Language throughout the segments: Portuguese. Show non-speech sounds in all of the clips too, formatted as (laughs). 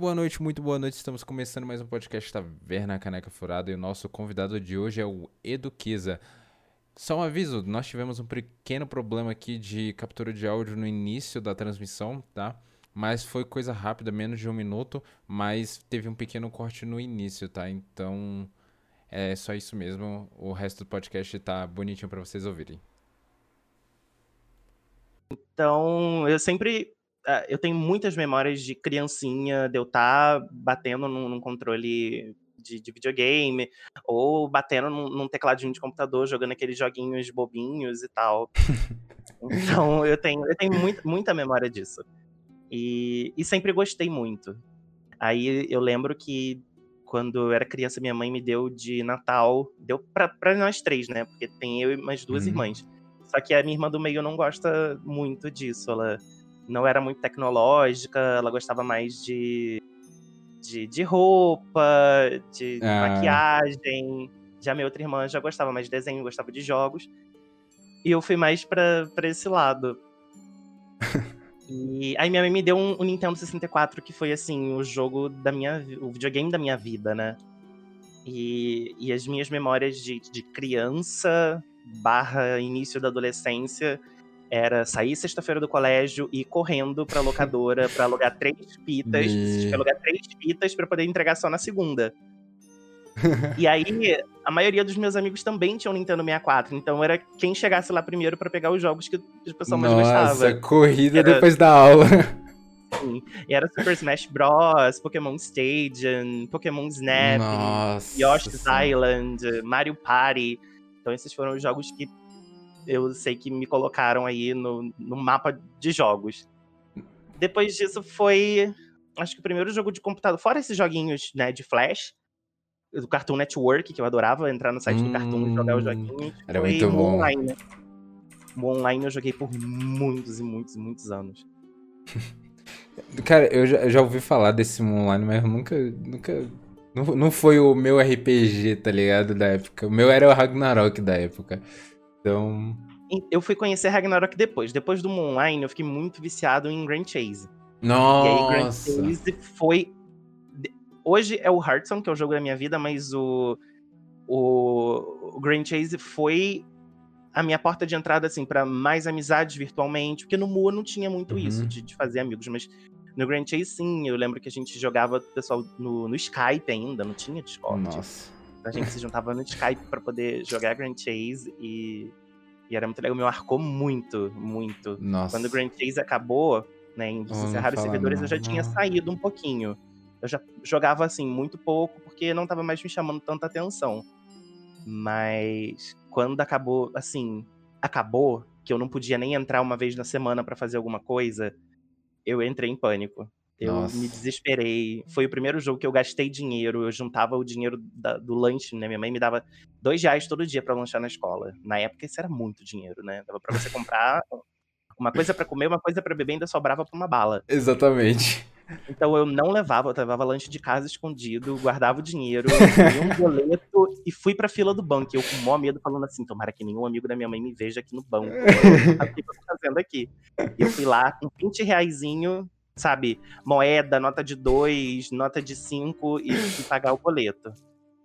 Boa noite, muito boa noite. Estamos começando mais um podcast Taverna Caneca Furada e o nosso convidado de hoje é o Eduquiza. Só um aviso, nós tivemos um pequeno problema aqui de captura de áudio no início da transmissão, tá? Mas foi coisa rápida, menos de um minuto, mas teve um pequeno corte no início, tá? Então é só isso mesmo. O resto do podcast tá bonitinho para vocês ouvirem. Então, eu sempre eu tenho muitas memórias de criancinha, de eu estar tá batendo num, num controle de, de, videogame, ou batendo num, num, tecladinho de computador, jogando aqueles joguinhos bobinhos e tal. então eu tenho, eu tenho muito, muita memória disso. E, e sempre gostei muito. Aí eu lembro que quando eu era criança, minha mãe me deu de Natal, deu pra, pra nós três, né? Porque tem eu e mais duas uhum. irmãs. Só que a minha irmã do meio não gosta muito disso. Ela não era muito tecnológica, ela gostava mais de, de, de roupa, de, ah. maquiagem. Já minha outra irmã já gostava mais de desenho, gostava de jogos. E eu fui mais pra, pra esse lado. (laughs) e aí minha mãe me deu um, um, Nintendo 64, que foi assim, o jogo da minha. o videogame da minha vida, né? E, e as minhas memórias de, de criança barra início da adolescência era sair sexta-feira do colégio e ir correndo pra locadora pra alugar três fitas, e... alugar três fitas pra poder entregar só na segunda. e aí, a maioria dos meus amigos também tinham Nintendo 64, então era quem chegasse lá primeiro para pegar os jogos que o pessoal mais gostava. Nossa, corrida era... depois da aula. Sim. E era Super Smash Bros, Pokémon Stadium, Pokémon Snap, Nossa Yoshi's Island, Mario Party. Então esses foram os jogos que eu sei que me colocaram aí no, no mapa de jogos. Depois disso foi, acho que o primeiro jogo de computador, fora esses joguinhos, né, de Flash, do Cartoon Network, que eu adorava entrar no site hum, do Cartoon e jogar os joguinhos. Era muito bom. Online? O online eu joguei por muitos e muitos e muitos anos. (laughs) Cara, eu já, eu já, ouvi falar desse online, mas nunca, nunca não, não foi o meu RPG, tá ligado? Da época. O meu era o Ragnarok da época. Então. Eu fui conhecer Ragnarok depois. Depois do Moonline, eu fiquei muito viciado em Grand Chase. Nossa! E aí, Grand Chase foi. Hoje é o Hearthstone, que é o jogo da minha vida, mas o. O, o Grand Chase foi a minha porta de entrada, assim, para mais amizades virtualmente. Porque no Mua não tinha muito uhum. isso de, de fazer amigos, mas no Grand Chase, sim, eu lembro que a gente jogava pessoal no, no Skype ainda, não tinha Discord. Nossa. A gente se juntava no Skype para poder jogar Grand Chase e, e era muito legal. Me marcou muito, muito. Nossa. Quando o Grand Chase acabou, né, em oh, encerrar os servidores, não, eu já tinha saído um pouquinho. Eu já jogava assim muito pouco porque não tava mais me chamando tanta atenção. Mas quando acabou, assim, acabou que eu não podia nem entrar uma vez na semana para fazer alguma coisa, eu entrei em pânico. Eu Nossa. me desesperei. Foi o primeiro jogo que eu gastei dinheiro. Eu juntava o dinheiro da, do lanche, né? Minha mãe me dava dois reais todo dia para lanchar na escola. Na época, isso era muito dinheiro, né? Dava pra você comprar uma coisa para comer, uma coisa para beber, ainda sobrava pra uma bala. Exatamente. Então eu não levava, eu levava lanche de casa escondido, guardava o dinheiro, (laughs) um boleto e fui pra fila do banco. Eu com o maior medo, falando assim: tomara que nenhum amigo da minha mãe me veja aqui no banco. o que eu tô fazendo aqui? E eu fui lá com 20 reaisinho, sabe, moeda, nota de 2, nota de 5 e, e, pagar o boleto.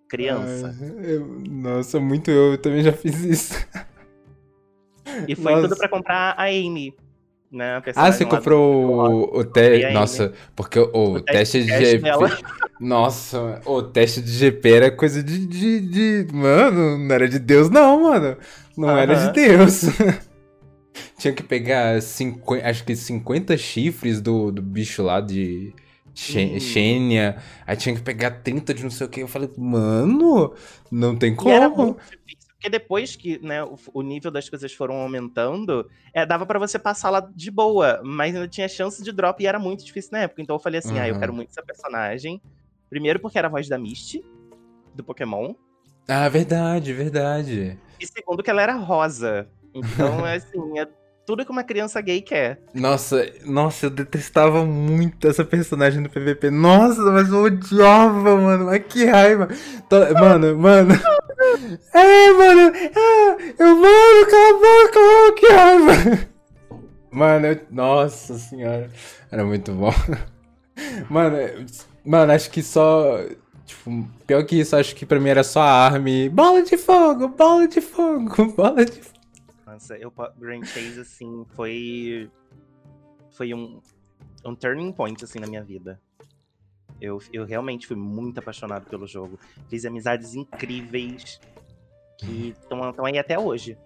Criança. eu, nossa, muito eu, eu também já fiz isso. E foi nossa. tudo para comprar a Amy. Né, ah, você comprou o, o teste. Nossa, porque o, o, o teste, teste, de GP. (laughs) Nossa, o teste de GP era coisa de, de, de, Mano, não era de Deus, não, mano. Não uh -huh. era de Deus. (laughs) Tinha que pegar, cinco, acho que 50 chifres do, do bicho lá de Xênia. Hum. Aí tinha que pegar 30 de não sei o que. Eu falei, mano, não tem como. E era muito difícil, porque depois que né, o, o nível das coisas foram aumentando, é, dava para você passar lá de boa, mas ainda tinha chance de drop e era muito difícil na época. Então eu falei assim, uhum. ah, eu quero muito essa personagem. Primeiro porque era a voz da Misty, do Pokémon. Ah, verdade, verdade. E segundo que ela era rosa. Então, é (laughs) assim, é tudo que uma criança gay quer. Nossa, nossa, eu detestava muito essa personagem do PVP. Nossa, mas eu odiava, mano. Mas que raiva. Mano, mano. (laughs) É, mano. É, eu, mano, cala a boca, que raiva. Mano, eu... nossa senhora. Era muito bom. (laughs) Mano, mano, acho que só. Tipo, pior que isso, acho que pra mim era só a arme. Bola de fogo, bola de fogo, (laughs) bola de fogo. Nossa, eu, Grand Chase, assim, foi. Foi um, um turning point, assim, na minha vida. Eu, eu realmente fui muito apaixonado pelo jogo. Fiz amizades incríveis que estão aí até hoje.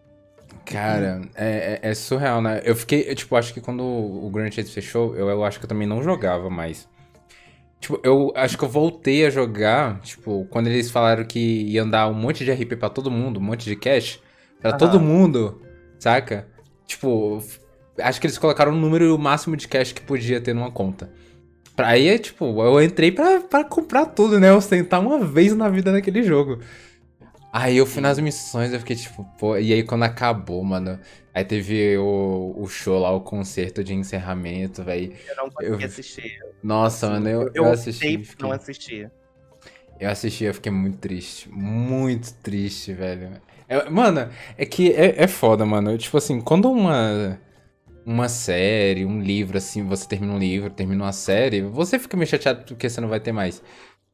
Cara, é, é, é, surreal, né? Eu fiquei, tipo, acho que quando o Grand Chase fechou, eu, eu acho que eu também não jogava mais. Tipo, eu acho que eu voltei a jogar, tipo, quando eles falaram que ia dar um monte de RP para todo mundo, um monte de cash, para todo mundo, saca? Tipo, acho que eles colocaram o número máximo de cash que podia ter numa conta. Aí, tipo, eu entrei pra, pra comprar tudo, né? Ostentar uma vez na vida naquele jogo. Aí eu fui nas missões, eu fiquei tipo, pô. E aí quando acabou, mano. Aí teve o, o show lá, o concerto de encerramento, velho. Eu não consegui eu... assistir. Nossa, mano, eu, eu, eu assisti. Fiquei... não assisti. Eu assisti, eu fiquei muito triste. Muito triste, velho. É, mano, é que é, é foda, mano. Tipo assim, quando uma. Uma série, um livro, assim, você termina um livro, termina uma série, você fica meio chateado porque você não vai ter mais.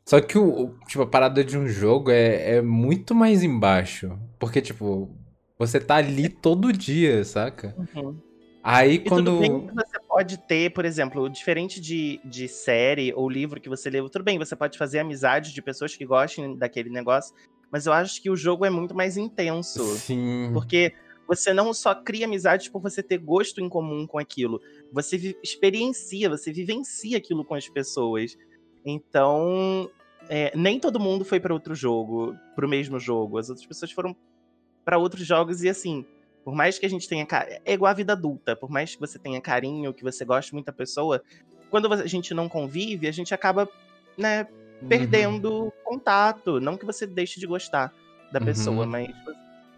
Só que o, tipo, a parada de um jogo é, é muito mais embaixo. Porque, tipo, você tá ali todo dia, saca? Uhum. Aí e quando. Tudo bem que você pode ter, por exemplo, diferente de, de série ou livro que você leu, tudo bem, você pode fazer amizade de pessoas que gostem daquele negócio, mas eu acho que o jogo é muito mais intenso. Sim. Porque você não só cria amizades por você ter gosto em comum com aquilo, você experiencia, você vivencia aquilo com as pessoas. Então, é, nem todo mundo foi para outro jogo, pro mesmo jogo. As outras pessoas foram para outros jogos e assim, por mais que a gente tenha. É igual a vida adulta, por mais que você tenha carinho, que você goste muito da pessoa, quando a gente não convive, a gente acaba, né. Perdendo uhum. contato. Não que você deixe de gostar da uhum. pessoa, mas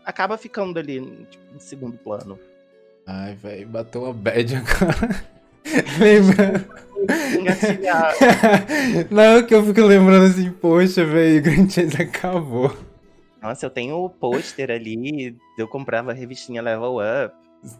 acaba ficando ali tipo, em segundo plano. Ai, velho, bateu a bad agora. (laughs) Lembra? (laughs) Não, que eu fico lembrando assim, poxa, velho, o Grand Chase acabou. Nossa, eu tenho o pôster ali, eu comprava a revistinha Level Up.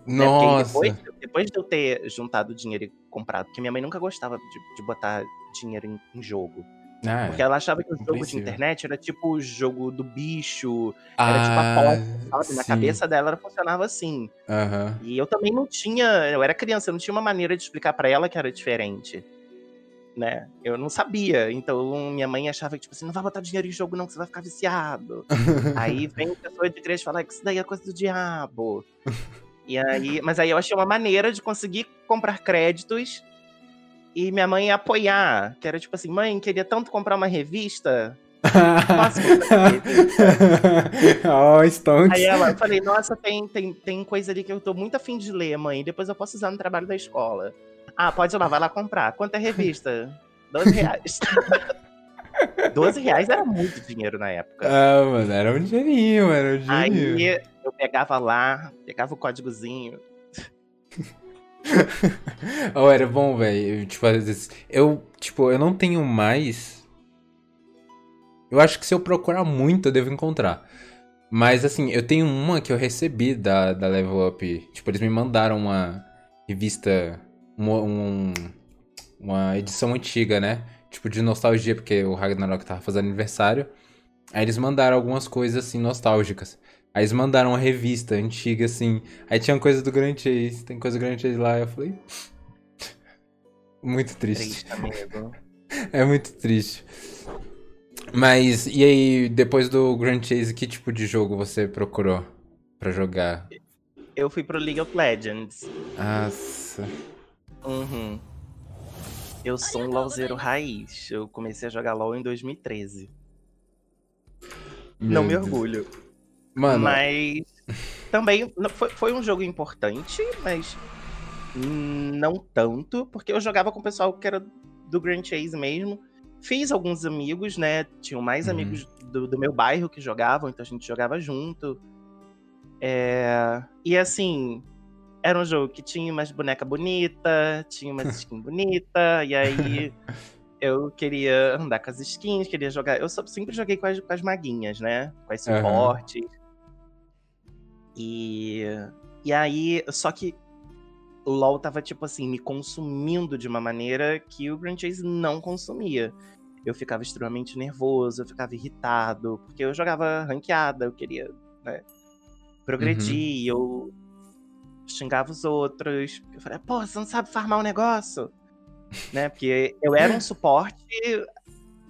Né, Nossa! Depois, depois, de eu ter juntado dinheiro e comprado, porque minha mãe nunca gostava de, de botar dinheiro em, em jogo. Ah, porque ela achava que o jogo de internet era tipo o jogo do bicho, ah, era tipo a ah, porta, sabe? Na cabeça dela funcionava assim. Uhum. E eu também não tinha, eu era criança, eu não tinha uma maneira de explicar para ela que era diferente. Né? Eu não sabia. Então minha mãe achava que, tipo assim, não vai botar dinheiro em jogo, não, que você vai ficar viciado. (laughs) aí vem pessoa de igreja falar que isso daí é coisa do diabo. e aí, mas aí eu achei uma maneira de conseguir comprar créditos e minha mãe apoiar. Que era tipo assim, mãe, queria tanto comprar uma revista. Posso (laughs) oh, Stonks. Aí ela, eu falei, nossa, tem, tem, tem coisa ali que eu tô muito afim de ler, mãe. Depois eu posso usar no trabalho da escola. Ah, pode ir lá, vai lá comprar. Quanto é revista? (laughs) 12 reais. (laughs) 12 reais era muito dinheiro na época. Ah, mano, era um dinheirinho, era um dinheirinho. Aí eu pegava lá, pegava o códigozinho, oh, era bom, velho. Tipo, eu, tipo, eu não tenho mais. Eu acho que se eu procurar muito, eu devo encontrar. Mas assim, eu tenho uma que eu recebi da, da Level Up. Tipo, eles me mandaram uma revista. Uma, um, uma edição antiga, né? Tipo, de nostalgia, porque o Ragnarok tava fazendo aniversário. Aí eles mandaram algumas coisas assim nostálgicas. Aí eles mandaram uma revista antiga, assim. Aí tinha coisa do Grand Chase, tem coisa do Grand Chase lá. Eu falei. Muito triste. (laughs) é muito triste. Mas, e aí, depois do Grand Chase, que tipo de jogo você procurou pra jogar? Eu fui pro League of Legends. Nossa. Uhum. Eu sou um LOLzeiro raiz. Eu comecei a jogar LOL em 2013. Meu Não me orgulho. Mano. Mas também foi, foi um jogo importante, mas não tanto, porque eu jogava com o pessoal que era do Grand Chase mesmo. Fiz alguns amigos, né? Tinham mais uhum. amigos do, do, meu bairro que jogavam, então a gente jogava junto. É... E assim, era um jogo que tinha umas boneca bonita, tinha umas (laughs) skins bonita, e aí eu queria andar com as skins, queria jogar. Eu sempre joguei com as, com as maguinhas, né? Com as suportes. Uhum. E, e aí, só que LoL tava, tipo assim, me consumindo de uma maneira que o Grand Chase não consumia. Eu ficava extremamente nervoso, eu ficava irritado, porque eu jogava ranqueada, eu queria, né, progredir, uhum. eu xingava os outros. Eu falei, pô, você não sabe farmar um negócio? (laughs) né? Porque eu era um suporte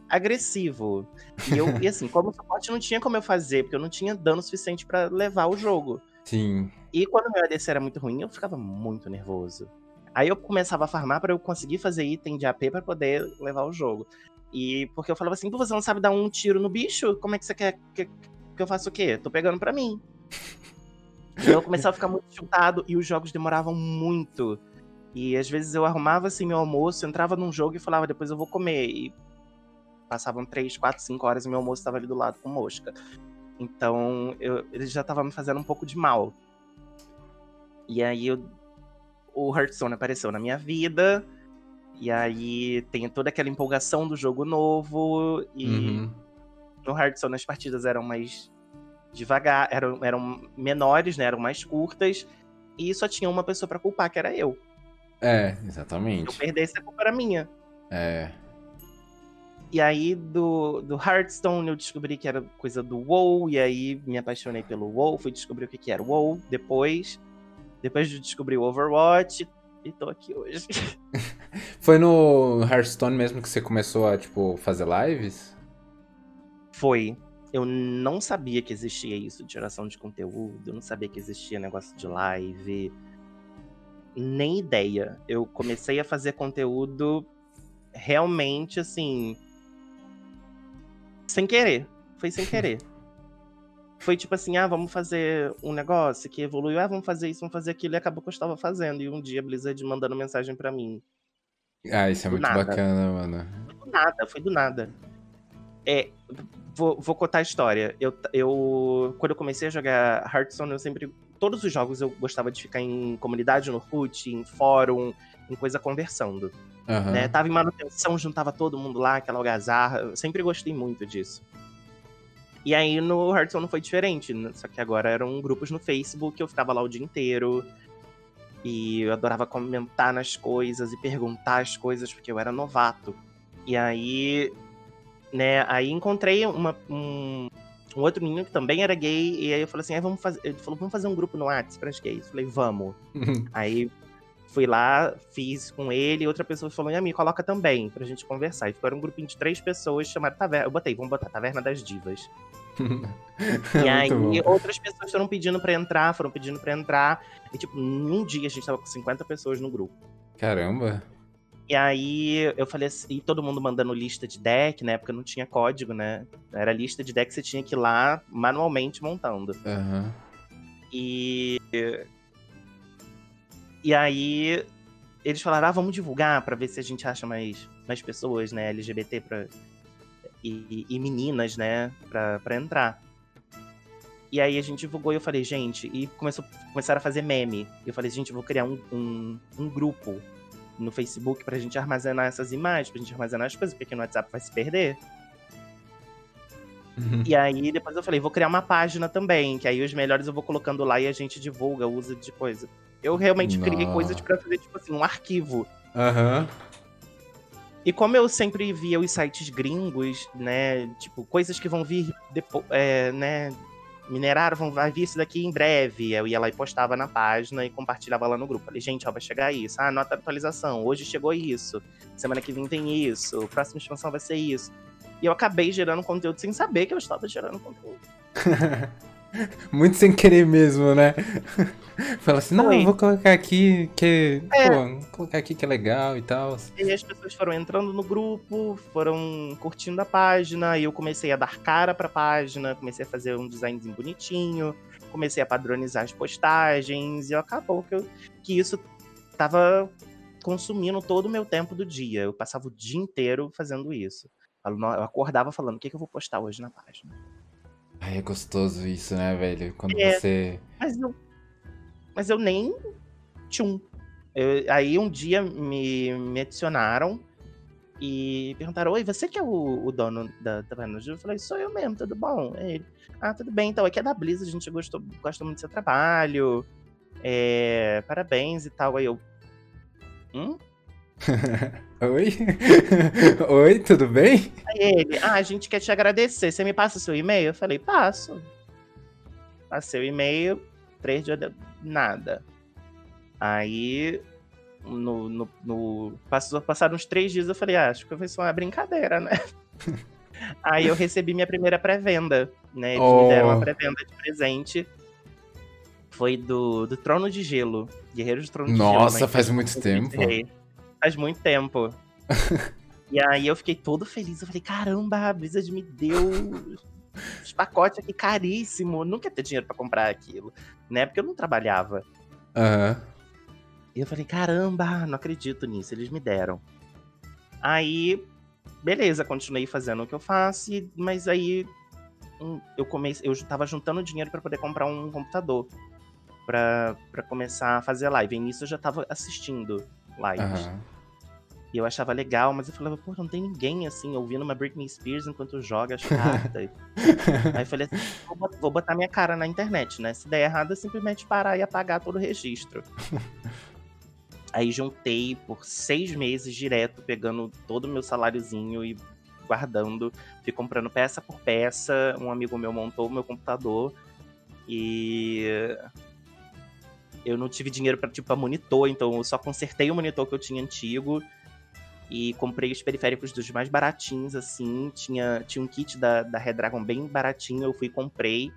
agressivo. E, eu, (laughs) e assim, como suporte não tinha como eu fazer, porque eu não tinha dano suficiente para levar o jogo. Sim. E quando meu ADC era muito ruim, eu ficava muito nervoso. Aí eu começava a farmar para eu conseguir fazer item de AP para poder levar o jogo. E porque eu falava assim, você não sabe dar um tiro no bicho? Como é que você quer que, que eu faça o quê? Tô pegando pra mim. (laughs) Então eu começava a ficar muito chutado e os jogos demoravam muito. E às vezes eu arrumava assim meu almoço, entrava num jogo e falava, depois eu vou comer. E passavam 3, 4, 5 horas e meu almoço estava ali do lado com mosca. Então eu, ele já estava me fazendo um pouco de mal. E aí eu, o Hearthstone apareceu na minha vida. E aí tem toda aquela empolgação do jogo novo. E uhum. no Hearthstone as partidas eram mais devagar, eram, eram menores, né? Eram mais curtas. E só tinha uma pessoa para culpar, que era eu. É, exatamente. Se eu perdesse, a culpa era minha. É. E aí, do, do Hearthstone, eu descobri que era coisa do WoW, e aí me apaixonei pelo WoW, fui descobrir o que, que era o WoW depois. Depois de descobrir o Overwatch, e tô aqui hoje. (laughs) Foi no Hearthstone mesmo que você começou a, tipo, fazer lives? Foi eu não sabia que existia isso de geração de conteúdo, eu não sabia que existia negócio de live. Nem ideia. Eu comecei a fazer conteúdo realmente assim. Sem querer. Foi sem querer. Foi tipo assim, ah, vamos fazer um negócio que evoluiu, ah, vamos fazer isso, vamos fazer aquilo, e acabou que eu estava fazendo. E um dia a Blizzard mandando mensagem para mim. Ah, isso é muito nada. bacana, mano. Foi do nada, foi do nada. É, vou, vou contar a história. Eu, eu, quando eu comecei a jogar Hearthstone, eu sempre. Todos os jogos eu gostava de ficar em comunidade no Orkut, em fórum, em coisa conversando. Uhum. Né? Tava em manutenção, juntava todo mundo lá, aquela algazarra. Eu sempre gostei muito disso. E aí no Hearthstone não foi diferente, né? só que agora eram grupos no Facebook, eu ficava lá o dia inteiro. E eu adorava comentar nas coisas e perguntar as coisas, porque eu era novato. E aí né? Aí encontrei uma, um, um, outro menino que também era gay, e aí eu falei assim, ah, vamos fazer. Ele falou, vamos fazer um grupo no WhatsApp para gays. Eu falei, vamos. (laughs) aí fui lá, fiz com ele, outra pessoa falou, e me coloca também, pra gente conversar. E ficou um grupinho de três pessoas chamado Taverna. Eu botei, vamos botar Taverna das Divas. (laughs) e aí outras pessoas foram pedindo para entrar, foram pedindo para entrar. E tipo, num dia a gente tava com 50 pessoas no grupo. Caramba! E aí eu falei assim, e todo mundo mandando lista de deck, na época não tinha código, né? Era lista de deck que você tinha que ir lá manualmente montando. Uhum. E. E aí eles falaram, ah, vamos divulgar para ver se a gente acha mais, mais pessoas, né, LGBT pra, e, e meninas, né, pra entrar. E aí a gente divulgou e eu falei, gente, e começou, começaram a fazer meme. Eu falei, gente, eu vou criar um, um, um grupo no Facebook pra gente armazenar essas imagens, pra gente armazenar as coisas, porque no WhatsApp vai se perder. Uhum. E aí depois eu falei, vou criar uma página também, que aí os melhores eu vou colocando lá e a gente divulga, usa de coisa. Eu realmente criei coisas para fazer, tipo assim, um arquivo. Aham. Uhum. E como eu sempre via os sites gringos, né, tipo, coisas que vão vir depois, é, né, mineraram, vai vir isso daqui em breve. Eu ia lá e postava na página e compartilhava lá no grupo. Falei, gente, ó, vai chegar isso. Ah, nota atualização. Hoje chegou isso. Semana que vem tem isso. Próxima expansão vai ser isso. E eu acabei gerando conteúdo sem saber que eu estava gerando conteúdo. (laughs) Muito sem querer mesmo, né? (laughs) Fala assim, não, vou colocar aqui que. É. Pô, vou colocar aqui que é legal e tal. E as pessoas foram entrando no grupo, foram curtindo a página, e eu comecei a dar cara pra página, comecei a fazer um designzinho bonitinho, comecei a padronizar as postagens, e acabou que, eu, que isso tava consumindo todo o meu tempo do dia. Eu passava o dia inteiro fazendo isso. Eu acordava falando, o que, que eu vou postar hoje na página? Ai, é gostoso isso, né, velho? Quando é, você. Mas eu, mas eu nem. Tchum. Eu, aí um dia me, me adicionaram e perguntaram: Oi, você que é o, o dono da Taverna Eu falei: Sou eu mesmo, tudo bom? Ele, ah, tudo bem, então aqui é da Blizzard, a gente gostou, gosta muito do seu trabalho. É, parabéns e tal. Aí eu. Hum? (laughs) Oi? (laughs) Oi, tudo bem? Aí ele, ah, a gente quer te agradecer. Você me passa o seu e-mail? Eu falei, passo. Passei o e-mail, três dias de nada. Aí, no, no, no, passou, passaram uns três dias, eu falei, ah, acho que foi só uma brincadeira, né? (laughs) Aí eu recebi minha primeira pré-venda, né? Eles oh. me deram uma pré-venda de presente. Foi do, do Trono de Gelo. Guerreiros do Trono Nossa, de Gelo. Nossa, faz muito tempo. Faz muito tempo. (laughs) e aí eu fiquei todo feliz. Eu falei, caramba, a Blizzard me deu os pacotes aqui caríssimo. Eu nunca ia ter dinheiro para comprar aquilo, né? Porque eu não trabalhava. Aham. Uhum. E eu falei, caramba, não acredito nisso, eles me deram. Aí, beleza, continuei fazendo o que eu faço, mas aí eu comecei, eu tava juntando dinheiro para poder comprar um computador para começar a fazer live. E nisso eu já tava assistindo lives. Uhum. E eu achava legal, mas eu falava, pô, não tem ninguém assim ouvindo uma Britney Spears enquanto joga as cartas. (laughs) Aí eu falei assim, vou botar minha cara na internet, né? Se der errado, é simplesmente parar e apagar todo o registro. (laughs) Aí juntei por seis meses direto, pegando todo o meu saláriozinho e guardando. Fui comprando peça por peça. Um amigo meu montou o meu computador. E eu não tive dinheiro para tipo, monitor, então eu só consertei o monitor que eu tinha antigo e comprei os periféricos dos mais baratinhos, assim. Tinha, tinha um kit da, da Redragon bem baratinho, eu fui comprei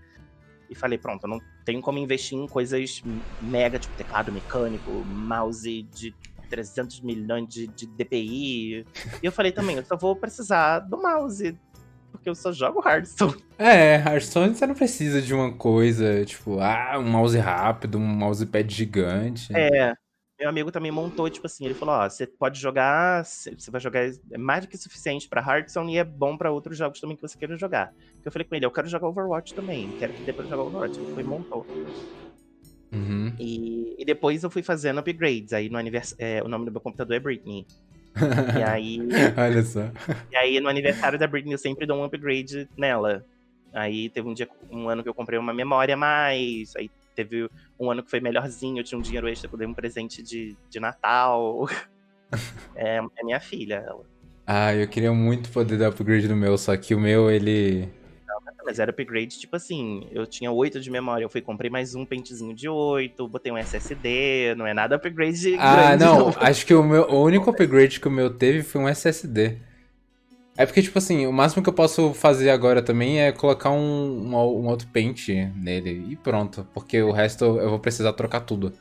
e falei, pronto, eu não tenho como investir em coisas mega, tipo teclado mecânico, mouse de 300 milhões de, de DPI. E eu falei também, eu só vou precisar do mouse, porque eu só jogo Hearthstone. É, Hearthstone você não precisa de uma coisa, tipo, ah, um mouse rápido, um mousepad gigante. É, meu amigo também montou, tipo assim, ele falou, ó, você pode jogar, você vai jogar é mais do que suficiente pra Hearthstone e é bom pra outros jogos também que você queira jogar. Eu falei com ele, eu quero jogar Overwatch também, quero que pra jogar Overwatch. Ele foi e montou. Uhum. E, e, depois eu fui fazendo upgrades, aí no anivers... É, o nome do meu computador é Britney. E (laughs) aí... Olha só. E aí no aniversário da Britney eu sempre dou um upgrade nela. Aí teve um dia, um ano que eu comprei uma memória a mais, aí teve um ano que foi melhorzinho, eu tinha um dinheiro extra, eu dei um presente de, de Natal. (laughs) é, é minha filha, ela. Ah, eu queria muito poder dar upgrade no meu, só que o meu, ele. Não, mas era upgrade, tipo assim, eu tinha 8 de memória, eu fui comprei mais um pentezinho de 8, botei um SSD, não é nada upgrade Ah, grande, não, não, (laughs) acho que o meu o único upgrade que o meu teve foi um SSD. É porque, tipo assim, o máximo que eu posso fazer agora também é colocar um, um, um outro pente nele e pronto. Porque o resto eu vou precisar trocar tudo.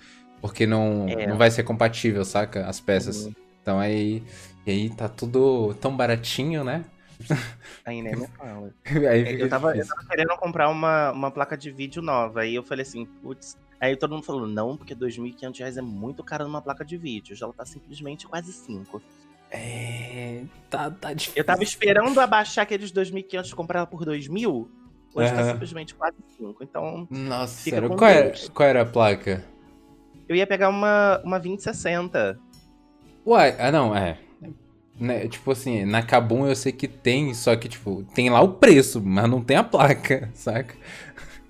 Porque não, é. não vai ser compatível, saca? As peças. Uhum. Então aí. E aí tá tudo tão baratinho, né? (laughs) Aí nem me fala. aí eu, tava, eu tava querendo comprar uma, uma placa de vídeo nova. Aí eu falei assim, putz. Aí todo mundo falou, não, porque R$ 2.500 é muito caro numa placa de vídeo. Já ela tá simplesmente quase 5. É. Tá, tá difícil. Eu tava esperando abaixar aqueles 2.500 comprar por 2.000. Hoje uhum. tá simplesmente quase 5. Então. Nossa, sério. Qual era, qual era a placa? Eu ia pegar uma, uma 2060. Uai, ah não, é. Né, tipo assim, na Kabum eu sei que tem, só que, tipo, tem lá o preço, mas não tem a placa, (laughs) saca?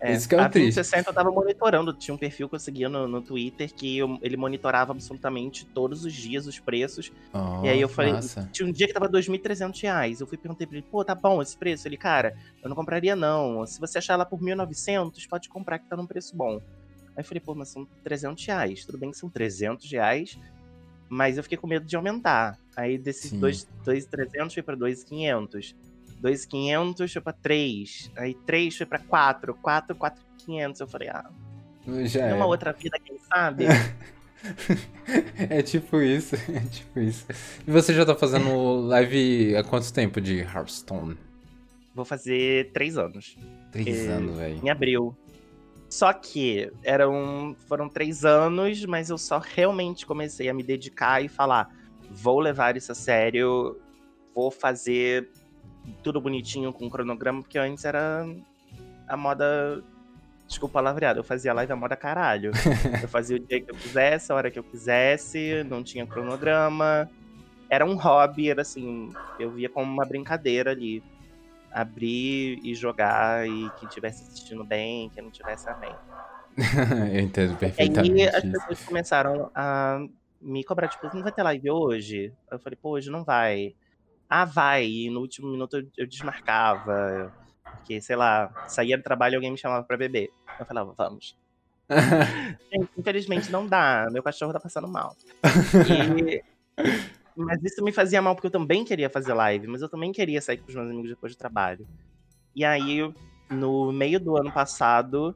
É, Isso que é o triste. 360 eu tava monitorando, tinha um perfil que eu seguia no, no Twitter que eu, ele monitorava absolutamente todos os dias os preços. Oh, e aí eu falei, nossa. tinha um dia que tava 2.300 reais. Eu fui perguntei pra ele, pô, tá bom esse preço? Ele, cara, eu não compraria não. Se você achar ela por 1.900, pode comprar que tá num preço bom. Aí eu falei, pô, mas são 300 reais. Tudo bem que são 300 reais, mas eu fiquei com medo de aumentar. Aí desses 2.300 foi pra 2.500. 2,500 foi pra 3. Aí 3 foi pra 4. 4, 4,500. Eu falei, ah. Já é. uma outra vida, quem sabe? (laughs) é tipo isso, (laughs) é tipo isso. E você já tá fazendo live há quanto tempo de Hearthstone? Vou fazer 3 anos. 3 anos, velho. Em abril. Só que eram, foram 3 anos, mas eu só realmente comecei a me dedicar e falar: vou levar isso a sério, vou fazer tudo bonitinho com cronograma, porque antes era a moda. Desculpa o palavreado, eu fazia live a moda caralho. (laughs) eu fazia o dia que eu quisesse, a hora que eu quisesse, não tinha cronograma. Era um hobby, era assim, eu via como uma brincadeira ali. Abrir e jogar, e quem estivesse assistindo bem, quem não tivesse, amém. (laughs) eu entendo perfeitamente. E aí as pessoas começaram a me cobrar, tipo, não vai ter live hoje? Eu falei, pô, hoje não vai. Ah, vai. E no último minuto eu, eu desmarcava. Porque, sei lá, saía do trabalho e alguém me chamava pra beber. Eu falava, vamos. (laughs) Gente, infelizmente não dá. Meu cachorro tá passando mal. (laughs) E... Mas isso me fazia mal porque eu também queria fazer live, mas eu também queria sair com os meus amigos depois do trabalho. E aí, no meio do ano passado,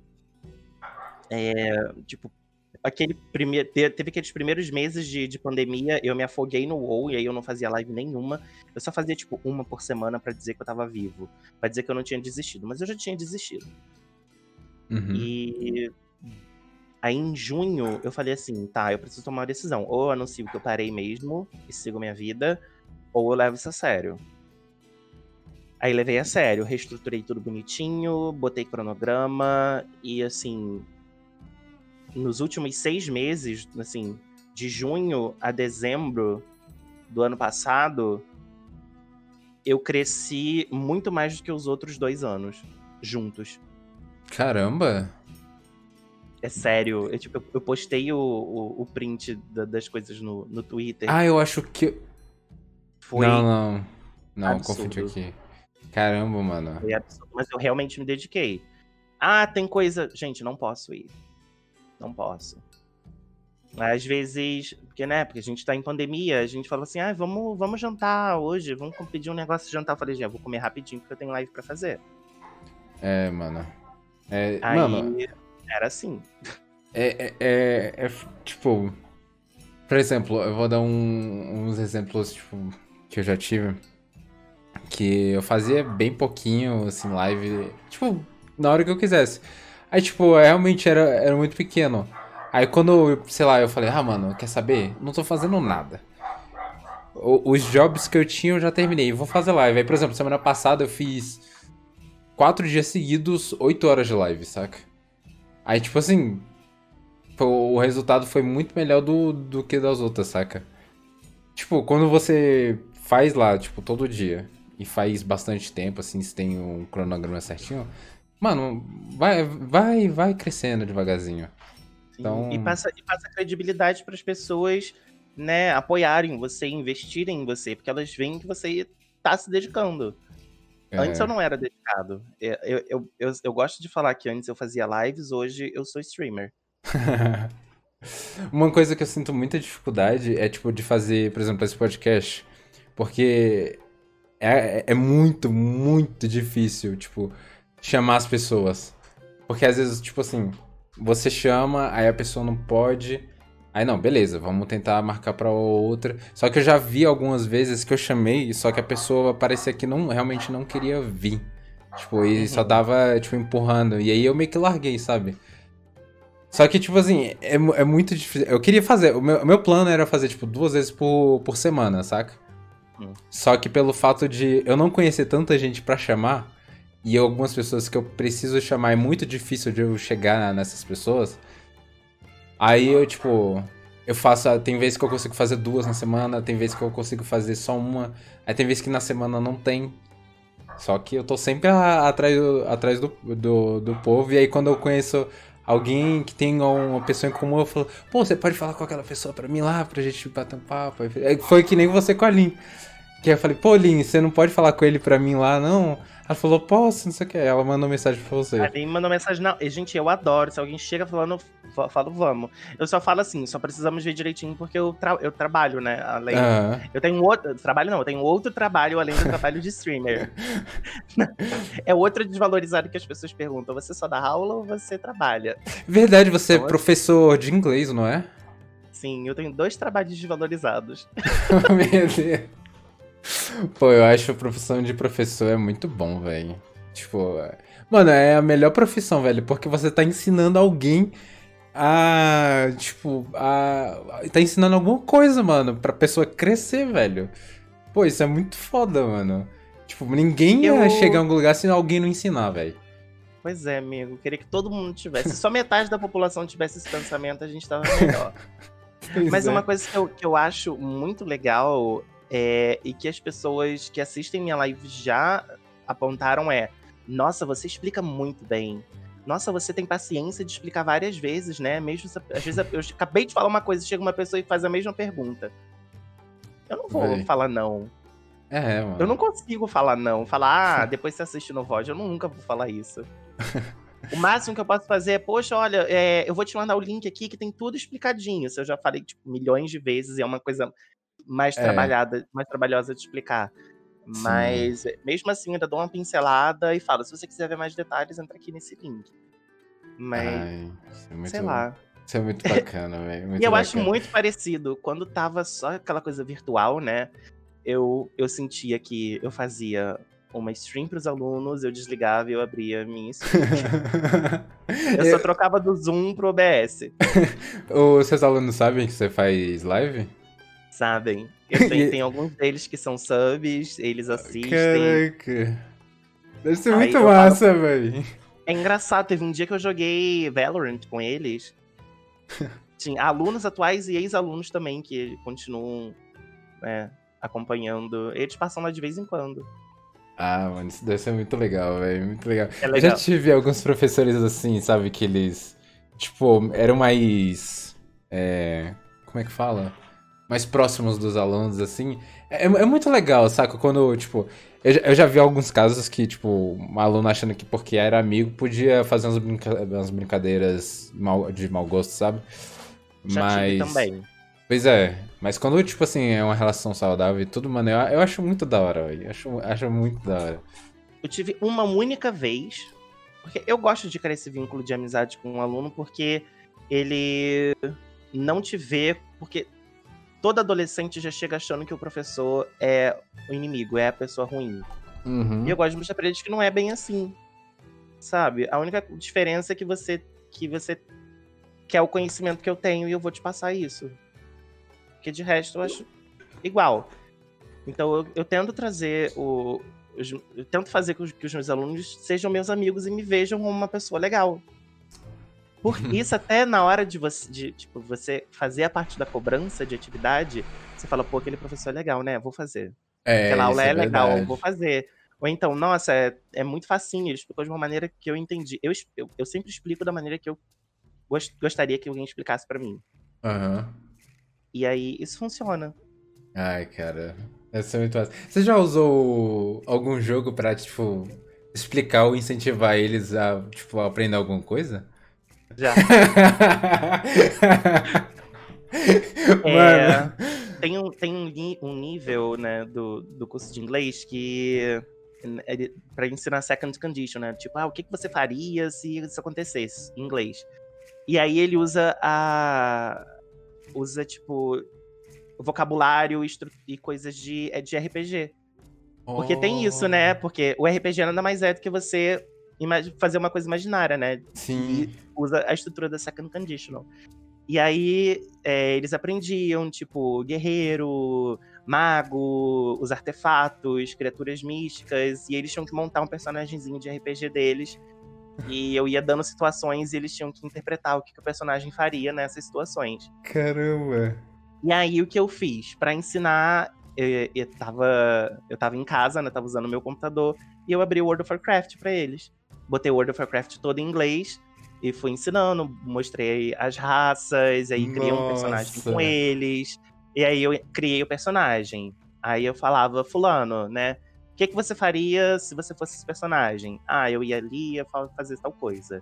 é, tipo, aquele primeiro, teve aqueles primeiros meses de, de pandemia, eu me afoguei no WoW e aí eu não fazia live nenhuma. Eu só fazia, tipo, uma por semana para dizer que eu tava vivo. Pra dizer que eu não tinha desistido. Mas eu já tinha desistido. Uhum. E aí em junho eu falei assim, tá, eu preciso tomar uma decisão. Ou eu anuncio que eu parei mesmo e sigo minha vida, ou eu levo isso a sério. Aí levei a sério, reestruturei tudo bonitinho, botei cronograma e assim, nos últimos seis meses, assim, de junho a dezembro do ano passado, eu cresci muito mais do que os outros dois anos juntos. Caramba! É sério, eu, tipo, eu postei o, o, o print da, das coisas no, no Twitter. Ah, eu acho que. Foi. Não, não. Não, confundi aqui. Caramba, mano. Foi absurdo, mas eu realmente me dediquei. Ah, tem coisa. Gente, não posso ir não posso. Às vezes, porque, né, porque a gente tá em pandemia, a gente fala assim, ah, vamos, vamos jantar hoje, vamos pedir um negócio de jantar. Eu falei, já, vou comer rapidinho porque eu tenho live pra fazer. É, mano. É, Aí, mano, era assim. É, é, é, é, tipo, por exemplo, eu vou dar um, uns exemplos, tipo, que eu já tive, que eu fazia bem pouquinho, assim, live, tipo, na hora que eu quisesse. Aí, tipo, realmente era, era muito pequeno. Aí quando, sei lá, eu falei, ah, mano, quer saber? Não tô fazendo nada. O, os jobs que eu tinha eu já terminei. Vou fazer live. Aí, por exemplo, semana passada eu fiz quatro dias seguidos, oito horas de live, saca? Aí, tipo assim, o resultado foi muito melhor do, do que das outras, saca? Tipo, quando você faz lá, tipo, todo dia, e faz bastante tempo, assim, se tem um cronograma certinho, Mano, vai, vai, vai crescendo devagarzinho. Então... E, passa, e passa credibilidade para as pessoas, né, apoiarem você, investirem em você, porque elas veem que você tá se dedicando. É. Antes eu não era dedicado. Eu, eu, eu, eu, gosto de falar que antes eu fazia lives, hoje eu sou streamer. (laughs) Uma coisa que eu sinto muita dificuldade é, tipo, de fazer, por exemplo, esse podcast, porque é, é muito, muito difícil, tipo, chamar as pessoas. Porque às vezes, tipo assim, você chama, aí a pessoa não pode. Aí não, beleza, vamos tentar marcar pra outra. Só que eu já vi algumas vezes que eu chamei, só que a pessoa parecia que não, realmente não queria vir. Tipo, e uhum. só dava, tipo, empurrando. E aí eu meio que larguei, sabe? Só que, tipo assim, é, é muito difícil. Eu queria fazer. O meu, o meu plano era fazer, tipo, duas vezes por, por semana, saca? Uhum. Só que pelo fato de eu não conhecer tanta gente para chamar, e algumas pessoas que eu preciso chamar é muito difícil de eu chegar nessas pessoas. Aí eu, tipo, eu faço. Tem vezes que eu consigo fazer duas na semana, tem vezes que eu consigo fazer só uma. Aí tem vezes que na semana não tem. Só que eu tô sempre atrás, atrás do, do, do povo. E aí quando eu conheço alguém que tem uma pessoa em comum, eu falo, pô, você pode falar com aquela pessoa pra mim lá, pra gente bater um papo. Foi que nem você com a Lin. Que eu falei, pô, Lin, você não pode falar com ele pra mim lá, não? Ela falou, posso, não sei o que. Ela mandou mensagem pra você. Alguém mandou mensagem, não. E, gente, eu adoro. Se alguém chega falando, eu falo, vamos. Eu só falo assim, só precisamos ver direitinho, porque eu, tra eu trabalho, né? Além. Uhum. Eu tenho outro. Trabalho não, eu tenho outro trabalho além do trabalho de streamer. (laughs) é outro desvalorizado que as pessoas perguntam: você só dá aula ou você trabalha? Verdade, você então, é professor de inglês, não é? Sim, eu tenho dois trabalhos desvalorizados. (laughs) Meu Deus. Pô, eu acho a profissão de professor é muito bom, velho. Tipo, mano, é a melhor profissão, velho, porque você tá ensinando alguém a, tipo, a tá ensinando alguma coisa, mano, pra pessoa crescer, velho. Pô, isso é muito foda, mano. Tipo, ninguém eu... ia chegar em algum lugar se alguém não ensinar, velho. Pois é, amigo. Queria que todo mundo tivesse. Se só metade da população tivesse esse pensamento, a gente tava melhor. (laughs) Mas é. uma coisa que eu, que eu acho muito legal é, e que as pessoas que assistem minha live já apontaram é: nossa, você explica muito bem. Nossa, você tem paciência de explicar várias vezes, né? Mesmo às vezes eu acabei de falar uma coisa, chega uma pessoa e faz a mesma pergunta. Eu não vou Vai. falar não. É, mano. Eu não consigo falar não. Falar, ah, depois você assiste no VOD. Eu nunca vou falar isso. (laughs) o máximo que eu posso fazer é, poxa, olha, é, eu vou te mandar o link aqui que tem tudo explicadinho. Isso eu já falei, tipo, milhões de vezes e é uma coisa mais é. trabalhada, mais trabalhosa de explicar. Mas Sim. mesmo assim, ainda dou uma pincelada e falo: se você quiser ver mais detalhes, entra aqui nesse link. Mas. Ai, é muito, sei lá. Isso é muito bacana, velho. (laughs) E eu bacana. acho muito parecido. Quando tava só aquela coisa virtual, né? Eu, eu sentia que eu fazia uma stream para os alunos, eu desligava e eu abria minha stream. (laughs) eu só trocava do Zoom pro OBS. (laughs) Os seus alunos sabem que você faz live? Sabem. (laughs) Eu tenho, tem alguns deles que são subs, eles assistem. Caraca. Deve ser Aí muito massa, falo... velho. É engraçado, teve um dia que eu joguei Valorant com eles. (laughs) Tinha alunos atuais e ex-alunos também que continuam né, acompanhando. Eles passam lá de vez em quando. Ah, mano, isso deve ser muito legal, velho. Muito legal. É legal. Eu já tive alguns professores assim, sabe, que eles, tipo, eram mais. É, como é que fala? Mais próximos dos alunos, assim. É, é muito legal, saca? Quando, tipo. Eu, eu, já vi alguns casos que, tipo, um aluno achando que porque era amigo podia fazer umas, brinca umas brincadeiras mal, de mau gosto, sabe? Já mas. também. Pois é, mas quando, tipo assim, é uma relação saudável e tudo, mano, eu, eu acho muito da hora, velho. Acho, acho muito da hora. Eu tive uma única vez, porque eu gosto de criar esse vínculo de amizade com um aluno, porque ele não te vê, porque todo adolescente já chega achando que o professor é o inimigo, é a pessoa ruim. Uhum. E eu gosto de mostrar pra eles que não é bem assim. Sabe? A única diferença é que você que você quer o conhecimento que eu tenho e eu vou te passar isso. Porque de resto eu acho igual. Então eu, eu tento trazer o. Eu tento fazer com que os meus alunos sejam meus amigos e me vejam como uma pessoa legal. Por isso, até na hora de você, de, tipo, você fazer a parte da cobrança de atividade, você fala, pô, aquele professor é legal, né? Vou fazer. É, Aquela aula é, é legal, vou fazer. Ou então, nossa, é, é muito facinho, ele explicou de uma maneira que eu entendi. Eu, eu, eu sempre explico da maneira que eu gost, gostaria que alguém explicasse para mim. Uhum. E aí, isso funciona. Ai, cara. Essa é muito fácil. Você já usou algum jogo pra, tipo, explicar ou incentivar eles a, tipo, a aprender alguma coisa? Já. (laughs) é, tem um, tem um, um, nível, né, do, do curso de inglês que é para ensinar second condition, né? Tipo, ah, o que, que você faria se isso acontecesse em inglês? E aí ele usa a usa tipo vocabulário e coisas de é de RPG. Porque oh. tem isso, né? Porque o RPG nada mais é do que você fazer uma coisa imaginária, né? Sim. E usa a estrutura da second conditional. E aí é, eles aprendiam, tipo, guerreiro, mago, os artefatos, criaturas místicas, e eles tinham que montar um personagemzinho de RPG deles. E eu ia dando situações e eles tinham que interpretar o que, que o personagem faria nessas situações. Caramba! E aí o que eu fiz? para ensinar, eu, eu, tava, eu tava em casa, né? Tava usando o meu computador, e eu abri o World of Warcraft pra eles botei World of Warcraft todo em inglês e fui ensinando, mostrei as raças, aí criei um personagem com eles. E aí eu criei o personagem. Aí eu falava, fulano, né? O que, que você faria se você fosse esse personagem? Ah, eu ia ali ia fazer tal coisa.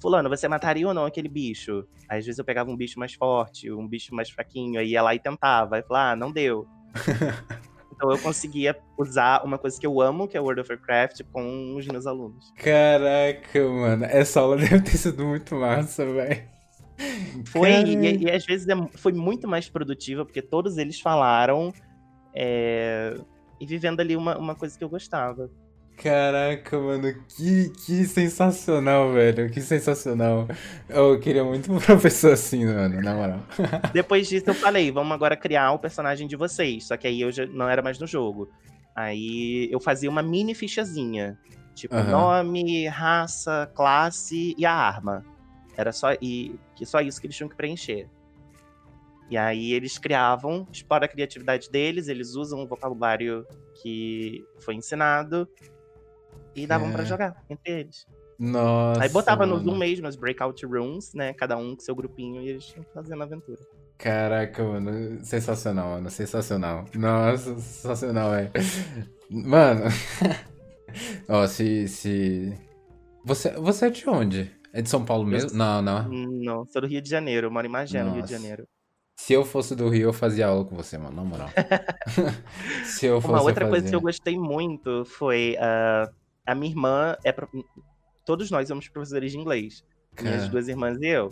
Fulano, você mataria ou não aquele bicho? Aí, às vezes eu pegava um bicho mais forte, um bicho mais fraquinho, aí ia lá e tentava. Aí falava, ah, não deu. (laughs) Então eu conseguia usar uma coisa que eu amo, que é World of Warcraft, com os meus alunos. Caraca, mano. Essa aula (laughs) deve ter sido muito massa, velho. Foi, e, e, às vezes é, foi muito mais produtiva, porque todos eles falaram é, e vivendo ali uma, uma coisa que eu gostava. Caraca, mano, que, que sensacional, velho. Que sensacional. Eu queria muito um (laughs) professor assim, mano, na moral. (laughs) Depois disso eu falei, vamos agora criar o personagem de vocês. Só que aí eu já não era mais no jogo. Aí eu fazia uma mini fichazinha. Tipo, uhum. nome, raça, classe e a arma. Era só, e, que só isso que eles tinham que preencher. E aí eles criavam, explora a criatividade deles, eles usam o vocabulário que foi ensinado e davam é... para jogar entre eles. Nossa. Aí botava mano. no Zoom mesmo as breakout rooms, né? Cada um com seu grupinho e eles fazendo aventura. Caraca, mano. Sensacional, mano. Sensacional. Nossa, sensacional, velho. Mano. (laughs) Ó, se, se. Você, você é de onde? É de São Paulo mesmo? Não, não. Não, sou do Rio de Janeiro, eu moro em Magé, no Rio de. Janeiro. Se eu fosse do Rio, eu fazia aula com você, mano, na moral. (laughs) (laughs) Se eu fosse. Uma outra coisa que eu gostei muito foi ah, a minha irmã é pro- todos nós somos professores de inglês. Minhas Cara. duas irmãs e eu.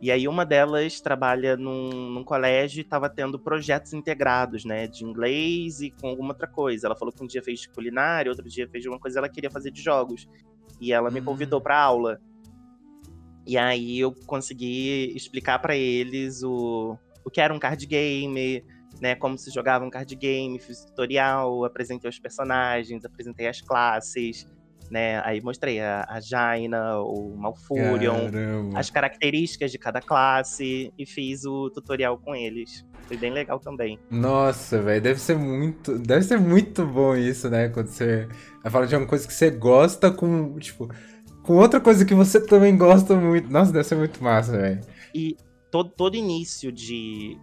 E aí uma delas trabalha num, num colégio e estava tendo projetos integrados, né? De inglês e com alguma outra coisa. Ela falou que um dia fez de culinária, outro dia fez de uma coisa ela queria fazer de jogos. E ela me Hum. convidou para aula. E aí eu consegui explicar para eles o, o que era um card game, né? Como se jogava um card game, fiz tutorial, apresentei os personagens, apresentei as classes, né? Aí mostrei a, a Jaina, o Malfurion, Caramba. as características de cada classe e fiz o tutorial com eles. Foi bem legal também. Nossa, velho, deve ser muito. Deve ser muito bom isso, né? Quando você vai falar de uma coisa que você gosta com, tipo, com outra coisa que você também gosta muito. Nossa, deve ser muito massa, velho. E todo, todo início de,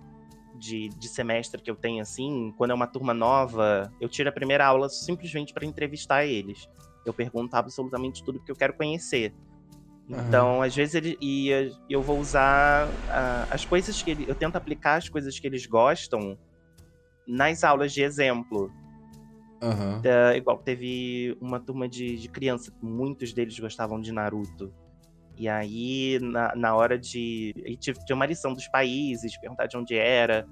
de, de semestre que eu tenho, assim, quando é uma turma nova, eu tiro a primeira aula simplesmente para entrevistar eles. Eu pergunto absolutamente tudo que eu quero conhecer. Então, às vezes, ele, e eu vou usar ah, as coisas que ele, eu tento aplicar as coisas que eles gostam nas aulas de exemplo. Aham. É, igual teve uma turma de, de criança, muitos deles gostavam de Naruto. E aí, na, na hora de. Tinha uma lição dos países, perguntar de onde era.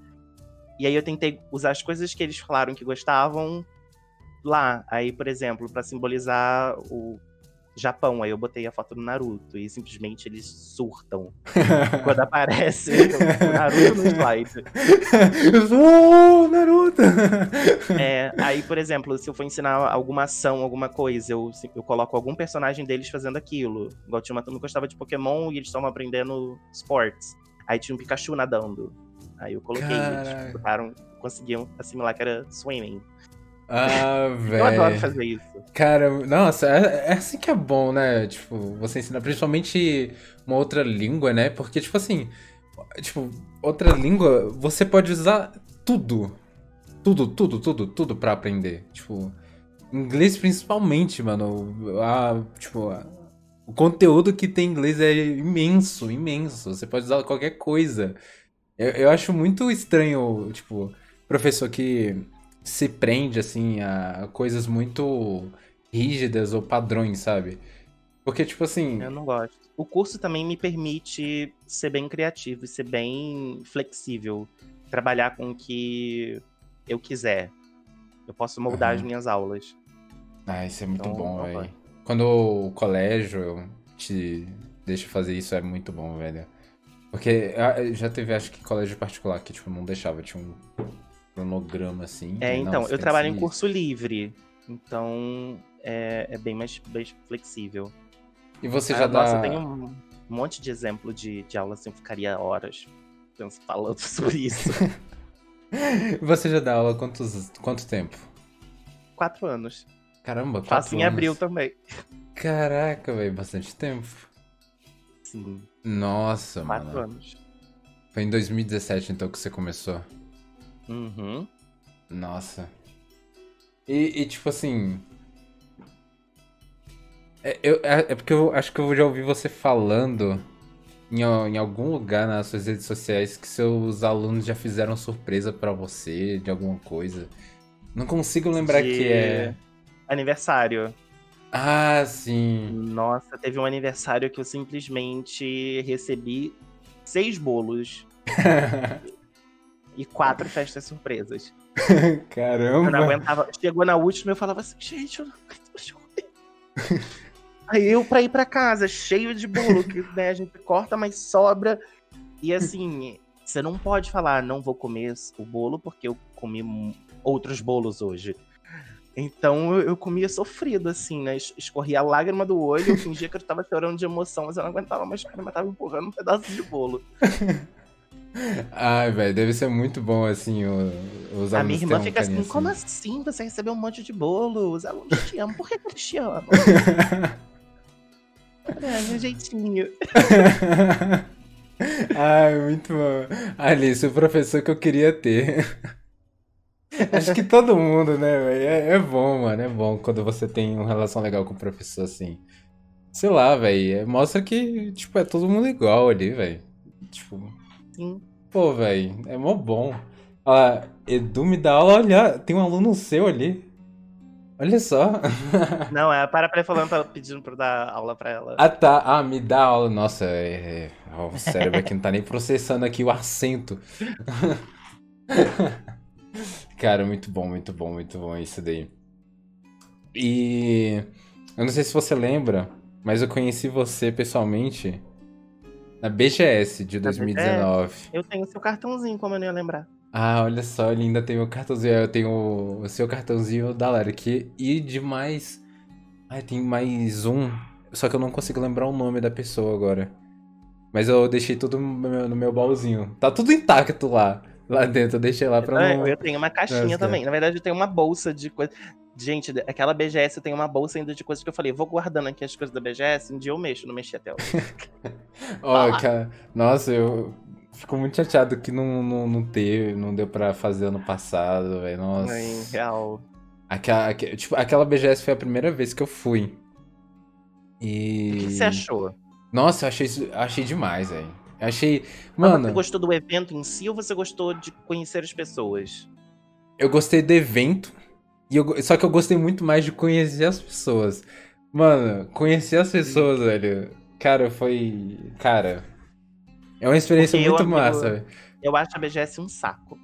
E aí eu tentei usar as coisas que eles falaram que gostavam lá. Aí, por exemplo, pra simbolizar o Japão, aí eu botei a foto do Naruto. E simplesmente eles surtam (laughs) quando aparece o Naruto no slide. Oh, Naruto! É, aí, por exemplo, se eu for ensinar alguma ação, alguma coisa, eu, eu coloco algum personagem deles fazendo aquilo. Igual tinha uma turma que gostava de Pokémon e eles estavam aprendendo sports. Aí tinha um Pikachu nadando. Aí eu coloquei, Caraca. eles botaram, conseguiam assimilar que era swimming. Ah, Eu adoro velho. fazer isso. Cara, nossa, é, é assim que é bom, né? Tipo, você ensinar principalmente uma outra língua, né? Porque, tipo assim, tipo, outra língua, você pode usar tudo. Tudo, tudo, tudo, tudo pra aprender. Tipo, inglês principalmente, mano. A, tipo, a- o conteúdo que tem em inglês é imenso, imenso. Você pode usar qualquer coisa. Eu, eu acho muito estranho, tipo, professor que se prende, assim, a coisas muito rígidas ou padrões, sabe? Porque, tipo assim. Eu não gosto. O curso também me permite ser bem criativo e ser bem flexível. Trabalhar com o que eu quiser. Eu posso moldar Aham. as minhas aulas. Ah, isso é muito Então, bom, velho. Quando o colégio te deixa fazer isso, é muito bom, velho. Porque ah, já teve, acho que, colégio particular que, tipo, não deixava, tinha um cronograma assim. É, então, eu trabalho em curso livre. Então, é, é bem mais, flexível. E você Ah, já Nossa, dá. eu tenho um monte de exemplo de, de aula assim, eu ficaria horas falando (laughs) sobre isso. (laughs) Você já dá aula há quantos... quanto tempo? Quatro anos. Caramba, quatro Faço em anos. abril também. Caraca, velho, bastante tempo. Sim, Nossa, quatro mano. anos. Foi em 2017 então que você começou. Uhum. Nossa. E, e, tipo assim. É, eu- é- é porque eu acho que eu já ouvi você falando em, em algum lugar nas suas redes sociais que seus alunos já fizeram surpresa pra você de alguma coisa. Não consigo lembrar De que é. Aniversário. Ah, sim. Nossa, teve um aniversário que eu simplesmente recebi seis bolos (laughs) e quatro festas surpresas. (laughs) Eu não Caramba. aguentava. Chegou na última eu falava assim, gente, eu não aguento. (laughs) Aí eu pra ir pra casa, cheio de bolo, que né, a gente corta, mas sobra. E assim, você não pode falar, não vou comer o bolo porque eu comi outros bolos hoje. Então eu, eu comia sofrido, assim, né? Es- Escorria a lágrima do olho, eu fingia que eu tava chorando de emoção, mas eu não aguentava mais chorar, mas tava empurrando um pedaço de bolo. (laughs) Ai, velho, deve ser muito bom assim o- os a alunos minha terem irmã um fica assim, carinho como assim você recebeu um monte de bolo? Os alunos te amam, por que que eles te amam? (laughs) É, meu jeitinho. (laughs) Ai, muito bom. Alice, o professor que eu queria ter. (laughs) Acho que todo mundo, né, velho? É, é, bom, mano. É bom quando você tem uma relação legal com o professor, assim. Sei lá, velho. Mostra que, tipo, é todo mundo igual ali, velho. Tipo. Sim. Pô, velho. É mó bom. Ah, Edu me dá aula, olha, tem um aluno seu ali. Olha só. (laughs) Não, é para pra falando, pedindo pra dar aula pra ela. Ah, tá. Ah, me dá aula. Nossa, é, é... o cérebro aqui não tá nem processando aqui o acento. (laughs) Cara, muito bom, muito bom, muito bom isso daí. E eu não sei se você lembra, mas eu conheci você pessoalmente na BGS de 2019. É, eu tenho seu cartãozinho, como eu não ia lembrar. Ah, olha só, ele ainda tem meu cartãozinho. Eu tenho o seu cartãozinho da Lara aqui. E de mais. Ah, tem mais um. Só que eu não consigo lembrar o nome da pessoa agora. Mas eu deixei tudo no meu, no meu baúzinho. Tá tudo intacto lá. Lá dentro, eu deixei lá pra não. Eu tenho uma caixinha também. Na verdade, eu tenho uma bolsa de coisa. Gente, aquela BGS tenho uma bolsa ainda de coisas que eu falei, vou guardando aqui as coisas da BGS, um dia eu mexo, não mexi até hoje. (laughs) Ó, oh, cara, nossa, eu fico muito chateado que não, não, não teve, não deu pra fazer ano passado, velho. Nossa. É, real. Aquela, tipo, aquela BGS foi a primeira vez que eu fui. E. O que você achou? Nossa, eu achei, achei demais, velho. Achei. Mano. Mas você gostou do evento em si ou você gostou de conhecer as pessoas? Eu gostei do evento. E eu, só que eu gostei muito mais de conhecer as pessoas. Mano, conhecer as pessoas, velho. Cara, foi. Cara. É uma experiência porque muito eu, massa. Eu, eu acho a BGS um saco.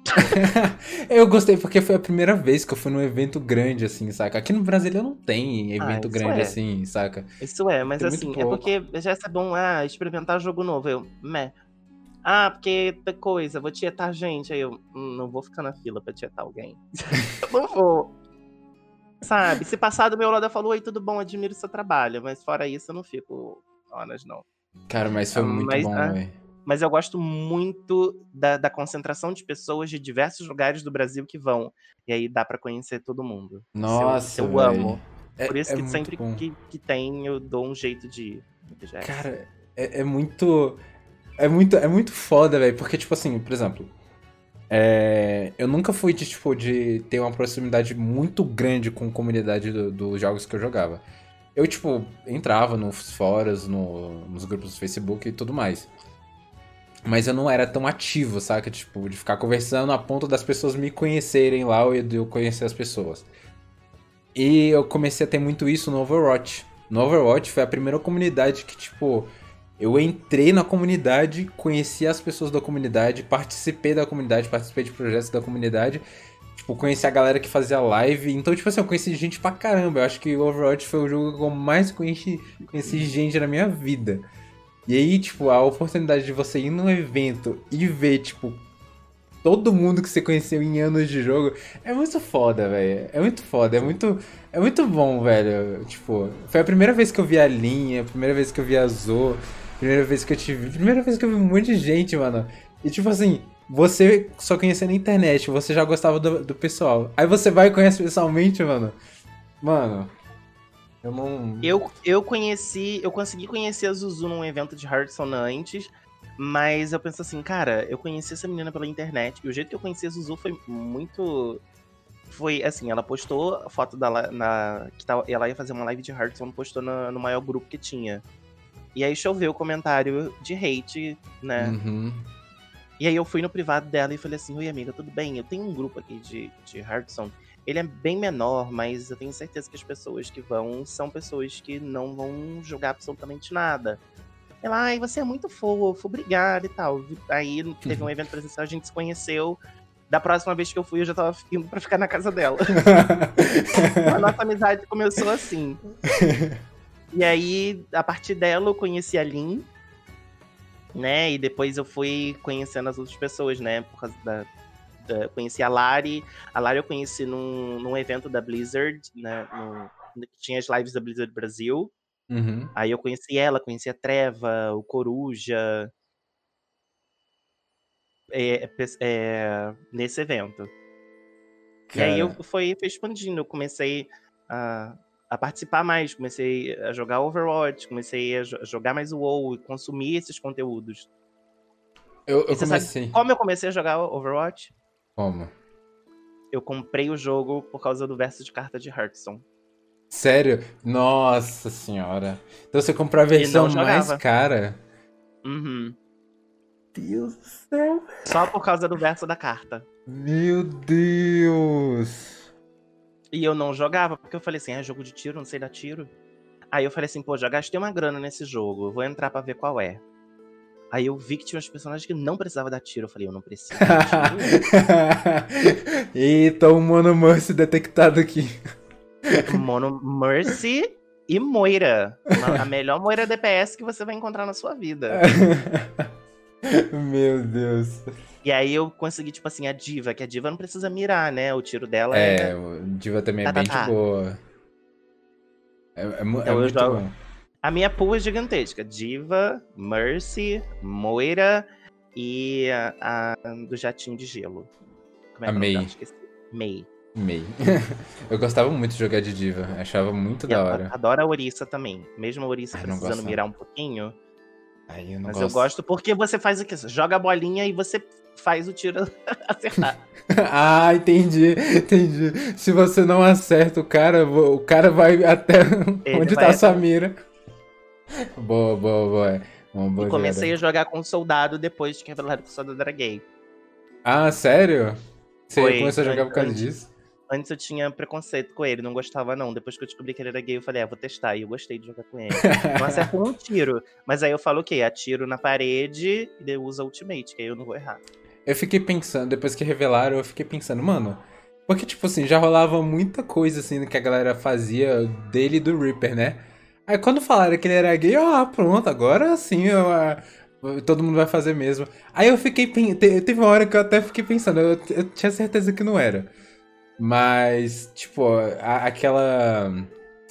(laughs) eu gostei porque foi a primeira vez que eu fui num evento grande, assim, saca? Aqui no Brasil eu não tem evento ah, grande é. assim, saca? Isso é, mas tem assim, é porque BGS é bom, ah, experimentar jogo novo. Eu, meh. Ah, porque coisa, vou tietar gente. Aí eu, hum, não vou ficar na fila pra tietar alguém. (laughs) não vou. Sabe? Se passar do meu lado, eu falo, oi, tudo bom, admiro seu trabalho. Mas fora isso, eu não fico horas, não. Cara, mas foi muito mas, bom, ah, velho. Mas eu gosto muito da, da, concentração de pessoas de diversos lugares do Brasil que vão. E aí dá para conhecer todo mundo. Nossa, eu, eu amo. É, Por isso é que sempre que, que tem, eu dou um jeito de ir. Cara, é, é muito. É muito, é muito foda, velho. Porque, tipo assim, por exemplo, é, eu nunca fui de, tipo, de ter uma proximidade muito grande com a comunidade dos do jogos que eu jogava. Eu, tipo, entrava nos fóruns, no, nos grupos do Facebook e tudo mais. Mas eu não era tão ativo, saca? Tipo, de ficar conversando a ponto das pessoas me conhecerem lá ou de eu conhecer as pessoas. E eu comecei a ter muito isso no Overwatch. No Overwatch foi a primeira comunidade que, tipo, eu entrei na comunidade, conheci as pessoas da comunidade, participei da comunidade, participei de projetos da comunidade. Tipo, conheci a galera que fazia live. Então, tipo assim, eu conheci gente pra caramba. Eu acho que Overwatch foi o jogo que eu mais conheci, conheci gente na minha vida. E aí, tipo, a oportunidade de você ir num evento e ver, tipo, todo mundo que você conheceu em anos de jogo é muito foda, velho. É muito foda, é muito, é muito bom, velho. Tipo, foi a primeira vez que eu vi a linha, a primeira vez que eu vi a Zo, Primeira vez que eu te vi. Primeira vez que eu vi um monte de gente, mano. E tipo assim, você só conhecia na internet, você já gostava do, do pessoal. Aí você vai e conhece pessoalmente, mano. Mano. Eu não. Eu, eu conheci. Eu consegui conhecer a Zuzu num evento de Hearthstone antes. Mas eu penso assim, cara, eu conheci essa menina pela internet. E o jeito que eu conheci a Zuzu foi muito. Foi assim, ela postou a foto dela na. Que ela ia fazer uma live de Hearthstone, postou no, no maior grupo que tinha. E aí choveu o comentário de hate, né? Uhum. E aí eu fui no privado dela e falei assim, oi amiga, tudo bem? Eu tenho um grupo aqui de, de Hearthstone. Ele é bem menor, mas eu tenho certeza que as pessoas que vão são pessoas que não vão jogar absolutamente nada. Ela, ai, você é muito fofo, obrigada e tal. Aí teve um (laughs) evento presencial, a gente se conheceu. Da próxima vez que eu fui, eu já tava indo pra ficar na casa dela. (laughs) a nossa amizade começou assim. (laughs) E aí, a partir dela, eu conheci a Lin, né? E depois eu fui conhecendo as outras pessoas, né? Por causa da. da conheci a Lari. A Lari eu conheci num, num evento da Blizzard, né? No, que tinha as lives da Blizzard Brasil. Uhum. Aí eu conheci ela, conheci a Treva, o Coruja. É, é, é, nesse evento. Cara. E aí eu fui, fui expandindo, eu comecei a a participar mais, comecei a jogar Overwatch, comecei a jogar mais o WoW, consumir esses conteúdos. Eu, eu comecei. como eu comecei a jogar Overwatch? Como? Eu comprei o jogo por causa do verso de carta de Hearthstone. Sério? Nossa senhora. Então você comprou a versão mais cara? Uhum. Deus do céu. Só por causa do verso da carta. Meu Deus. E eu não jogava, porque eu falei assim, é jogo de tiro, não sei dar tiro. Aí eu falei assim, pô, já gastei uma grana nesse jogo, vou entrar para ver qual é. Aí eu vi que tinha uns personagens que não precisava dar tiro. Eu falei, eu não preciso (laughs) Eita, o Mono Mercy detectado aqui. Mono Mercy e Moira. A melhor Moira DPS que você vai encontrar na sua vida. (laughs) Meu Deus. E aí eu consegui, tipo assim, a diva, que a diva não precisa mirar, né? O tiro dela é. É, a diva também é tá, tá bem tá, de boa. É, é, é então muito jogo... bom. A minha pool é gigantesca. Diva, Mercy, Moira e a, a do jatinho de gelo. Como é a May. May. May. (laughs) eu gostava muito de jogar de diva. Achava muito e da hora. Adoro a Orisa também. Mesmo a Orisa precisando mirar um pouquinho. Aí eu não Mas gosto. eu gosto porque você faz o quê? Você joga a bolinha e você faz o tiro (laughs) acertar. (laughs) ah, entendi, entendi. Se você não acerta o cara, o cara vai até Ele onde vai tá a sua mira. boa, boa, boa. Uma boa e comecei a jogar com soldado depois de que revelado que o soldado era gay. Ah, sério? Você Foi, começou a jogar por causa disso? Antes eu tinha preconceito com ele, não gostava não. Depois que eu descobri que ele era gay, eu falei, ah, vou testar. E eu gostei de jogar com ele. não acerto um tiro. Mas aí eu falo o quê? Atiro na parede e uso ultimate, que aí eu não vou errar. Eu fiquei pensando, depois que revelaram, eu fiquei pensando, mano, porque, tipo assim, já rolava muita coisa, assim, que a galera fazia dele e do Reaper, né? Aí quando falaram que ele era gay, ó, ah, pronto, agora sim, eu, ah, todo mundo vai fazer mesmo. Aí eu fiquei, teve uma hora que eu até fiquei pensando, eu, eu tinha certeza que não era. Mas, tipo, a, aquela.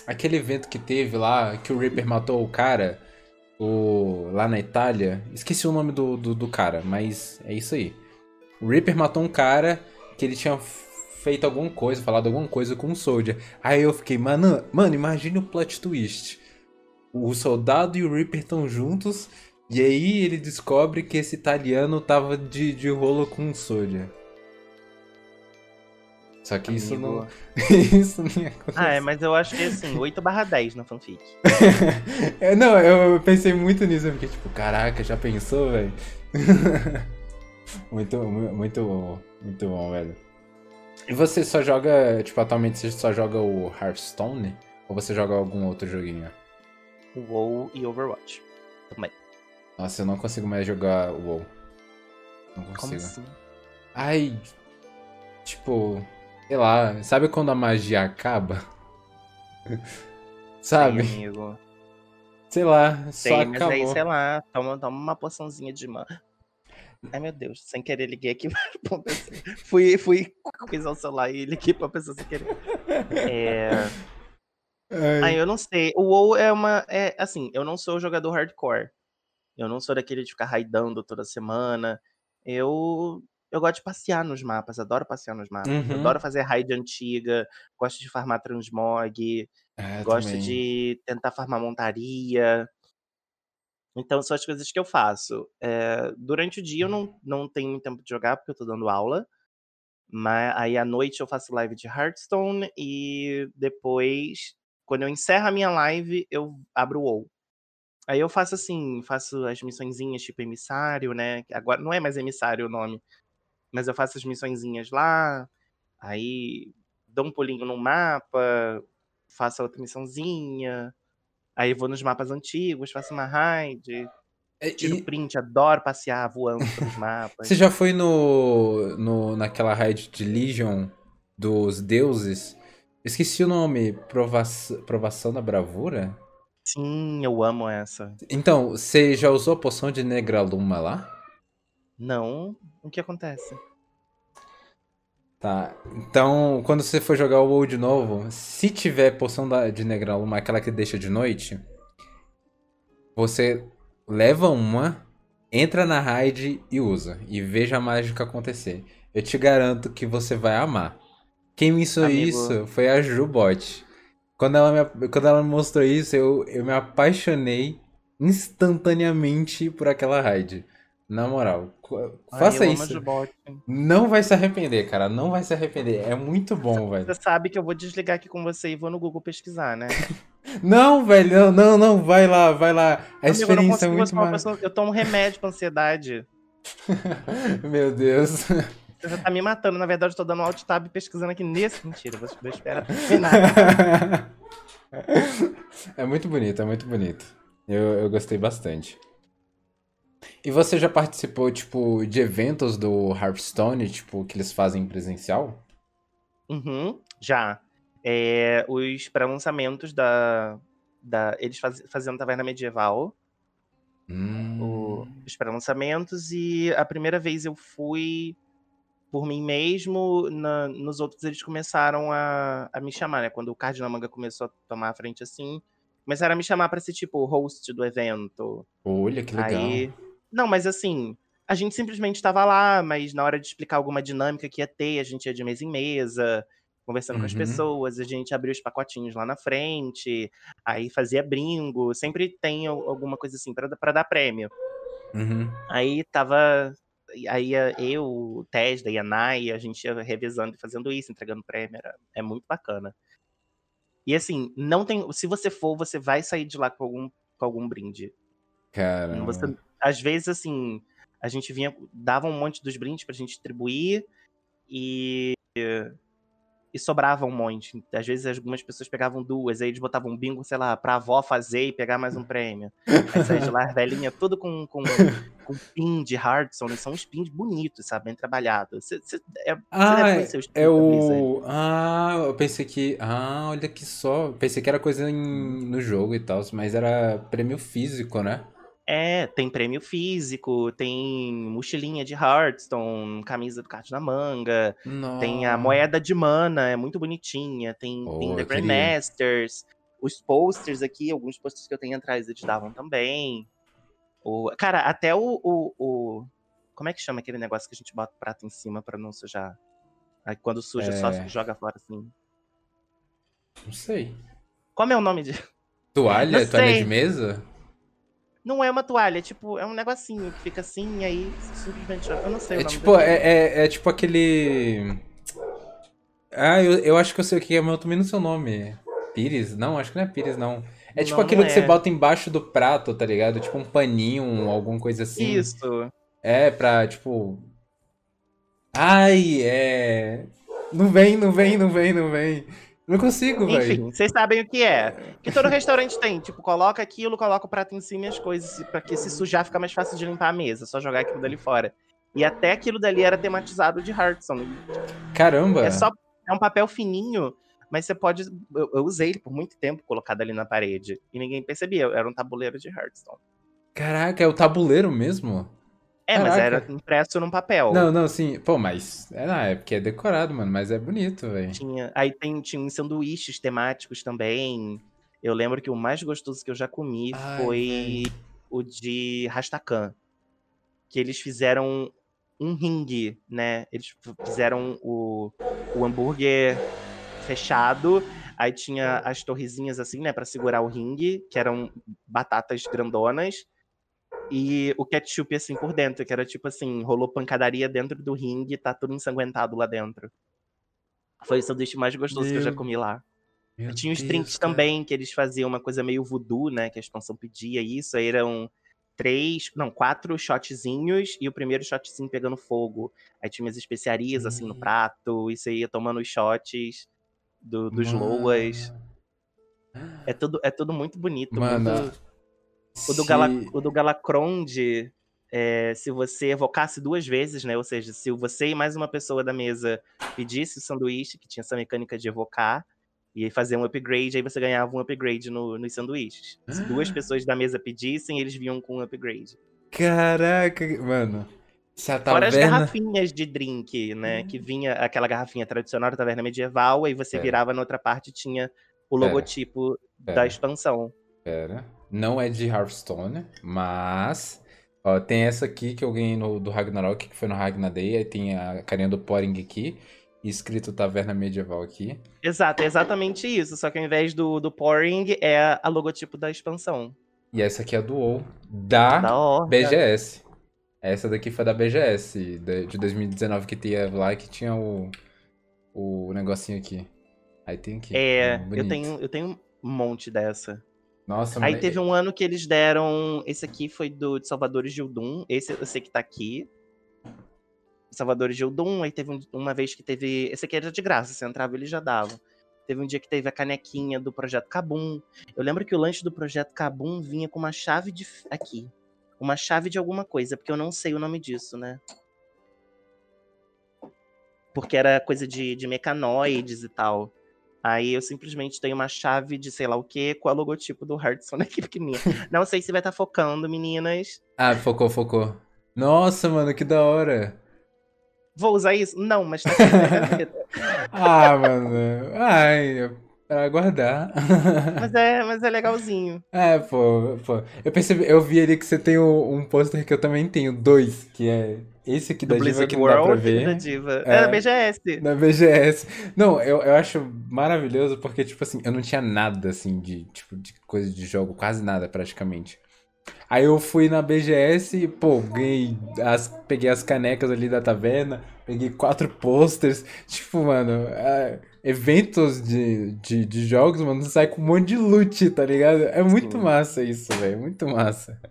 Aquele evento que teve lá, que o Reaper matou o cara, o, lá na Itália. Esqueci o nome do, do, do cara, mas é isso aí. O Reaper matou um cara que ele tinha feito alguma coisa, falado alguma coisa com o Soldier. Aí eu fiquei, mano, mano, imagine o plot twist. O soldado e o Reaper estão juntos, e aí ele descobre que esse italiano tava de, de rolo com o Soldier. Só que Amigo. isso não. (laughs) isso não ia acontecer. Ah, é, mas eu acho que é assim, 8 barra 10 na fanfic. (laughs) é, não, eu pensei muito nisso, porque, tipo, caraca, já pensou, velho? (laughs) muito, muito bom, muito bom, velho. E você só joga, tipo, atualmente você só joga o Hearthstone? Ou você joga algum outro joguinho? O WoW e Overwatch. Também. Nossa, eu não consigo mais jogar o WoW. Não consigo. Como assim? Ai, tipo, Sei lá, sabe quando a magia acaba? sabe? Sim, amigo. Sei lá, só Sim, acabou. mas aí, sei lá, toma, toma uma poçãozinha de man. Ai, meu Deus, sem querer liguei aqui (laughs) pra pessoa. Fui, fui coisar o celular e liguei pra pessoa sem querer. É... Ai. eu não sei. O WoW é uma. É, assim, eu não sou jogador hardcore. Eu não sou daquele de ficar raidando toda semana. Eu eu gosto de passear nos mapas, adoro passear nos mapas. Uhum. Adoro fazer raid antiga, gosto de farmar transmog, é, gosto também. de tentar farmar montaria. Então são as coisas que eu faço. É, durante o dia eu não, não tenho tempo de jogar porque eu tô dando aula. Mas aí à noite eu faço live de Hearthstone e depois, quando eu encerro a minha live, eu abro o WoW. Aí eu faço assim, faço as missõezinhas tipo emissário, né? Agora não é mais emissário o nome, mas eu faço as missõezinhas lá, aí dou um pulinho no mapa, faço outra missãozinha, aí vou nos mapas antigos, faço uma raid, é, tiro e... print, adoro passear voando pelos mapas. Você já foi no, no naquela raid de Legion dos deuses? Esqueci o nome, Provação, Provação da Bravura? Sim, eu amo essa. Então, você já usou a poção de Negraluma lá? Não, o que acontece? Tá, então quando você for jogar o WoW de novo, se tiver poção de Negraluma, aquela que deixa de noite, você leva uma, entra na raid e usa. E veja a mágica acontecer. Eu te garanto que você vai amar. Quem me ensinou isso foi a Jubot. Quando ela me, quando ela me mostrou isso, eu, eu me apaixonei instantaneamente por aquela raid. Na moral, faça Ai, isso. Não vai se arrepender, cara. Não vai se arrepender. É muito bom, você, velho. Você sabe que eu vou desligar aqui com você e vou no Google pesquisar, né? (laughs) não, velho. Não, não, não. Vai lá, vai lá. A Amigo, experiência é muito mais. Eu tomo remédio pra ansiedade. (laughs) Meu Deus. Você já tá me matando. Na verdade, eu tô dando alt tab pesquisando aqui nesse. Mentira, vou, vou esperar terminar. (laughs) é muito bonito, é muito bonito. Eu, eu gostei bastante. E você já participou, tipo, de eventos do Hearthstone, tipo, que eles fazem presencial? Uhum, já. É, os pré-lançamentos da, da. Eles faz, faziam Taverna Medieval. Hum. O, os pré-lançamentos. E a primeira vez eu fui por mim mesmo. Na, nos outros eles começaram a, a me chamar, né? Quando o Cardinal Manga começou a tomar a frente assim. Começaram a me chamar para ser, tipo, host do evento. Olha, que legal. Aí, não, mas assim, a gente simplesmente estava lá, mas na hora de explicar alguma dinâmica que ia ter, a gente ia de mesa em mesa, conversando uhum. com as uhum. pessoas, a gente abria os pacotinhos lá na frente, aí fazia bringo, sempre tem alguma coisa assim para dar prêmio. Uhum. Aí tava. Aí eu, o Tesla e a Nai, a gente ia revezando e fazendo isso, entregando prêmio. Era, é muito bacana. E assim, não tem. Se você for, você vai sair de lá com algum, com algum brinde. Cara. Você, às vezes, assim, a gente vinha, dava um monte dos brindes pra gente distribuir e. E sobrava um monte. Às vezes algumas pessoas pegavam duas, aí eles botavam um bingo, sei lá, pra avó fazer e pegar mais um prêmio. De lá, velhinha, tudo com, com, com pin de Hardson, né? São uns pins bonitos, sabe? Bem trabalhados. Você, é, ah, é o. Ah, eu pensei que. Ah, olha que só. Pensei que era coisa em... no jogo e tal, mas era prêmio físico, né? É, tem prêmio físico, tem mochilinha de Hearthstone, camisa do card na manga, tem a moeda de mana, é muito bonitinha, tem, oh, tem The Grandmasters, os posters aqui, alguns posters que eu tenho atrás eles davam também. O, cara, até o, o, o, Como é que chama aquele negócio que a gente bota o prato em cima pra não sujar? Aí quando suja, é... só joga fora assim. Não sei. Como é o nome de. Toalha? (laughs) Toalha de mesa? Não é uma toalha, é tipo, é um negocinho que fica assim, e aí simplesmente. Eu não sei é o nome tipo, é, é, é, tipo aquele. Ah, eu, eu acho que eu sei o que é, mas eu também não sei o nome. Pires? Não, acho que não é Pires, não. É tipo não, aquilo não é. que você bota embaixo do prato, tá ligado? Tipo um paninho, alguma coisa assim. Isso. É, pra, tipo. Ai, é. Não vem, não vem, não vem, não vem. Não consigo, velho. Enfim, vocês sabem o que é. Que todo restaurante tem. Tipo, coloca aquilo, coloca o prato em cima e as coisas. Pra que se sujar fica mais fácil de limpar a mesa. Só jogar aquilo dali fora. E até aquilo dali era tematizado de Hearthstone. Caramba! É só. É um papel fininho, mas você pode. Eu, eu usei ele por muito tempo colocado ali na parede. E ninguém percebia. Era um tabuleiro de Hearthstone. Caraca, é o tabuleiro mesmo? É, Caraca. mas era impresso num papel. Não, não, sim. Pô, mas. É, não, é porque é decorado, mano, mas é bonito, velho. Tinha. Aí tem, tinha sanduíches temáticos também. Eu lembro que o mais gostoso que eu já comi Ai, foi véio. o de Rastakan. Que eles fizeram um ringue, né? Eles fizeram o, o hambúrguer fechado. Aí tinha as torrezinhas assim, né, para segurar o ringue, que eram batatas grandonas e o ketchup assim por dentro, que era tipo assim, rolou pancadaria dentro do ringue, tá tudo ensanguentado lá dentro. Foi o sanduíche mais gostoso Meu... que eu já comi lá. Meu Tinha os Deus, drinks cara. também, que eles faziam uma coisa meio voodoo, né? Que a expansão pedia isso. Aí eram três, não, quatro shotzinhos e o primeiro shotzinho pegando fogo. Aí tinha umas especiarias assim no prato, e você ia tomando os shots do, dos Mano. loas. É tudo, é tudo muito bonito. Mano, muito... O do, Gala, o do Galacronde, é, se você evocasse duas vezes, né? Ou seja, se você e mais uma pessoa da mesa pedisse o sanduíche, que tinha essa mecânica de evocar, e fazer um upgrade, aí você ganhava um upgrade no, nos sanduíches. Se duas pessoas da mesa pedissem, eles vinham com um upgrade. Caraca, mano. Essa taverna... Fora as garrafinhas de drink, né? Hum. Que vinha aquela garrafinha tradicional da taverna medieval, aí você virava na outra parte tinha o logotipo da expansão. Pera. Não é de Hearthstone, mas. Ó, tem essa aqui que eu ganhei no, do Ragnarok, que foi no Ragnar Day. Aí tem a carinha do Poring aqui. escrito Taverna Medieval aqui. Exato, é exatamente isso. Só que ao invés do, do pouring, é a logotipo da expansão. E essa aqui é a do WoW, da, da BGS. Essa daqui foi da BGS, de 2019, que tinha lá, que tinha o, o negocinho aqui. Aí tem aqui. É, eu tenho, eu tenho um monte dessa. Nossa, Aí teve um ano que eles deram. Esse aqui foi do de Salvador Gildum. Esse eu sei que tá aqui. Salvador Gildum. Aí teve uma vez que teve. Esse aqui era de graça, você entrava ele já dava. Teve um dia que teve a canequinha do projeto Cabum. Eu lembro que o lanche do projeto Cabum vinha com uma chave de. Aqui. Uma chave de alguma coisa, porque eu não sei o nome disso, né? Porque era coisa de, de mecanoides e tal. Aí eu simplesmente tenho uma chave de sei lá o que com a logotipo do Hearthstone (laughs) aqui pequenininha. Não sei se vai estar tá focando, meninas. Ah, focou, focou. Nossa, mano, que da hora. Vou usar isso? Não, mas tá aqui (laughs) Ah, mano. Ai, pra guardar. mas é, mas é legalzinho. (laughs) É, pô, pô. Eu percebi, eu vi ali que você tem um, um pôster que eu também tenho, dois, que é esse aqui da Diva que não dá pra ver. Da Diva. É, é da BGS. Na BGS. Não, eu, eu acho maravilhoso porque, tipo assim, eu não tinha nada, assim, de, tipo, de coisa de jogo, quase nada, praticamente. Aí eu fui na BGS e, pô, ganhei as, peguei as canecas ali da taverna, peguei quatro posters. Tipo, mano, é, eventos de, de, de, jogos, mano, sai com um monte de loot, tá ligado? É muito Sim. massa isso, velho, muito massa.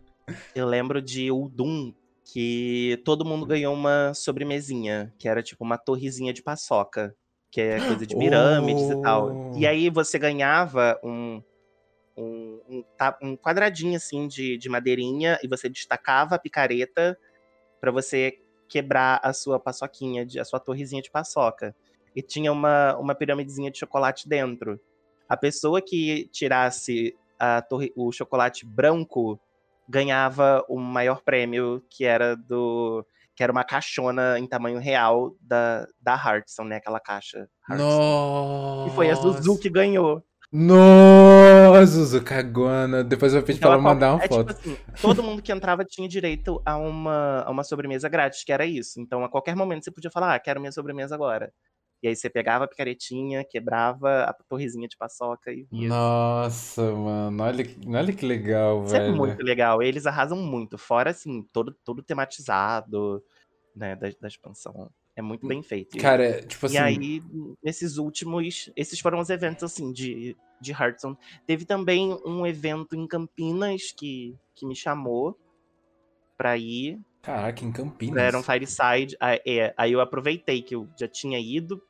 Eu lembro de Doom que todo mundo ganhou uma sobremesinha, que era tipo uma torrezinha de paçoca, que é coisa de (gasps) pirâmides oh. e tal. E oh. aí você ganhava um, um, um, um quadradinho assim de, de madeirinha e você destacava a picareta para você quebrar a sua paçoquinha, a sua torrezinha de paçoca. E tinha uma, uma piramidezinha de chocolate dentro. A pessoa que tirasse a torre, o chocolate branco ganhava o maior prêmio, que era do. que era uma caixona em tamanho real da, da Hearthstone, né? Aquela caixa. Nossa. E foi a Zuzu que ganhou. Nossa, Zuzu, cagona. Depois eu vou pedir então, pra ela mandar uma é, tipo foto. Tipo assim, todo mundo que entrava (laughs) tinha direito a uma, a uma sobremesa grátis, que era isso. Então, a qualquer momento você podia falar, ah, quero minha sobremesa agora. E aí você pegava a picaretinha, quebrava a torrezinha de paçoca e via. Nossa, mano, olha, olha que legal, Isso velho. é muito legal. Eles arrasam muito. Fora, assim, todo, todo tematizado, né, da, da expansão. É muito bem feito. Cara, tipo assim. E aí, nesses últimos. Esses foram os eventos, assim, de, de Hearthstone. Teve também um evento em Campinas que, que me chamou pra ir. Caraca, em Campinas. Era um Fireside. Aí, é, aí eu aproveitei que eu já tinha ido,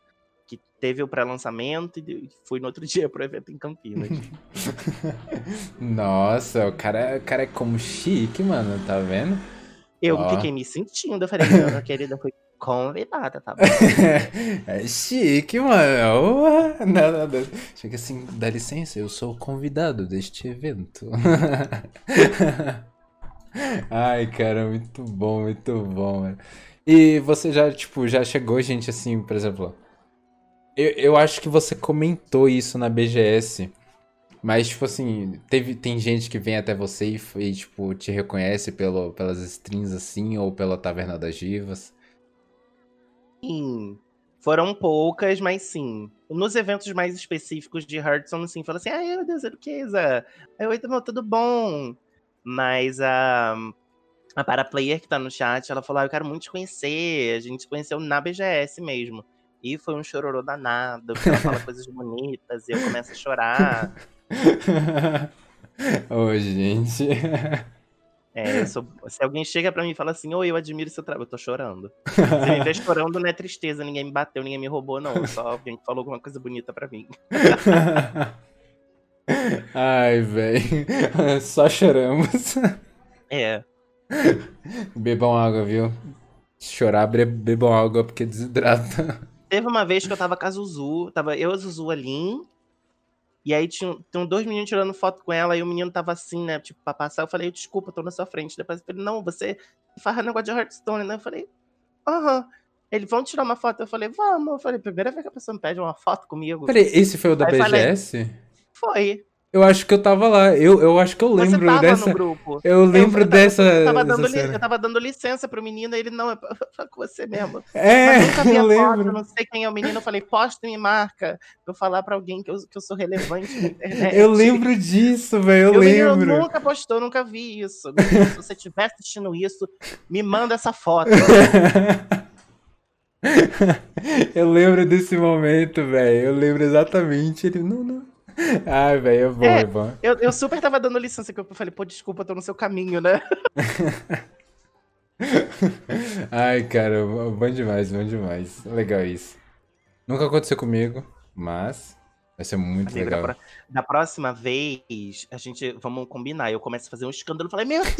que teve o pré-lançamento e fui no outro (laughs) dia pro evento em Campinas. (laughs) Nossa, o cara, o cara é como chique, mano, tá vendo? Eu Ó. fiquei me sentindo, eu falei, não, (laughs) querida, fui convidada, tá bom? é chique, mano. Nada, nada. Chega assim, dá licença, eu sou o convidado deste evento. Ai, cara, muito bom, muito bom, mano. E você já, tipo, já chegou, gente, assim, por exemplo. Eu, eu acho que você comentou isso na BGS. Mas, tipo assim, teve, tem gente que vem até você e, e, tipo, te reconhece pelo, pelas strings assim, ou pela Taverna das Divas. Sim. Foram poucas, mas sim. Nos eventos mais específicos de Hearthstone, sim, fala assim, ai meu Deus, Duquesa. Ai, oi, tudo bom? Mas a, a para-player que tá no chat, ela falou, ah, eu quero muito te conhecer. A gente se conheceu na BGS mesmo. E foi um chororô danado, porque ela fala (laughs) coisas bonitas e eu começo a chorar. (laughs) Ô, oh, gente. É, sou, se alguém chega pra mim e fala assim, oi, eu admiro seu trabalho, eu tô chorando. Se me vê (laughs) chorando, não é tristeza, ninguém me bateu, ninguém me roubou, não. Só alguém falou alguma coisa bonita pra mim. Ai, velho. Só choramos. É. Bebam água, viu? Chorar, bebam água porque desidrata. Teve uma vez que eu tava com a Zuzu, tava eu e a Zuzu ali, e aí tinham, tinham dois meninos tirando foto com ela, e o menino tava assim, né? Tipo, pra passar. Eu falei, desculpa, tô na sua frente. Depois eu falei, não, você faz negócio de Hearthstone, né? Eu falei, aham. Eles vão tirar uma foto? Eu falei, vamos. Eu falei, primeira vez que a pessoa me pede uma foto comigo. Peraí, esse foi o da aí BGS? Falei, foi. Eu acho que eu tava lá. Eu, eu acho que eu lembro Você tava dessa. No grupo. Eu lembro eu, dessa. Eu tava, dando li... eu tava dando licença pro menino, ele não é com (laughs) você mesmo. É, Mas nunca vi eu (laughs) lembro. Foto, não sei quem é o menino. Eu falei, posta e me marca. Pra eu falar pra alguém que eu, que eu sou relevante na internet. Eu lembro disso, velho. Eu, eu lembro. Eu nunca postou, nunca vi isso. Se você estiver assistindo isso, me manda essa foto. (laughs) eu lembro desse momento, velho. Eu lembro exatamente. Ele, não, não. (laughs) Ai, velho, é bom, é, é bom. Eu, eu, super tava dando licença que eu falei, pô, desculpa, tô no seu caminho, né? (laughs) (laughs) Ai, cara, bom demais, bom demais. Legal isso. Nunca aconteceu comigo, mas vai ser muito legal. Da, da, próxima vez, a gente, vamos combinar, eu começo a fazer um escândalo e falei, meu Deus!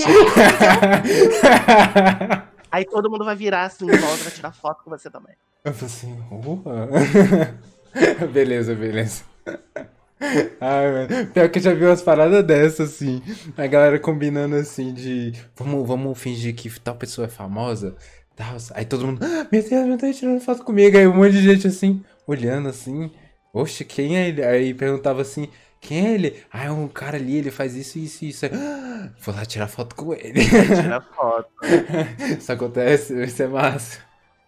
Aí todo mundo vai virar assim, volta, vai tirar foto com você também. Eu falei assim, opa! beleza, beleza. Ai, mano. Pior que eu já vi umas paradas dessas, assim. A galera combinando assim de. Vamos, vamos fingir que tal pessoa é famosa. Aí todo mundo. Ah, meu Deus, meu Deus, tirando foto comigo. Aí um monte de gente assim, olhando assim. Oxe, quem é ele? Aí perguntava assim. Quem é ele? Ah, é um cara ali, ele faz isso, isso, isso. Ah, vou lá tirar foto com ele. Tirar foto. (laughs) isso acontece, isso é massa.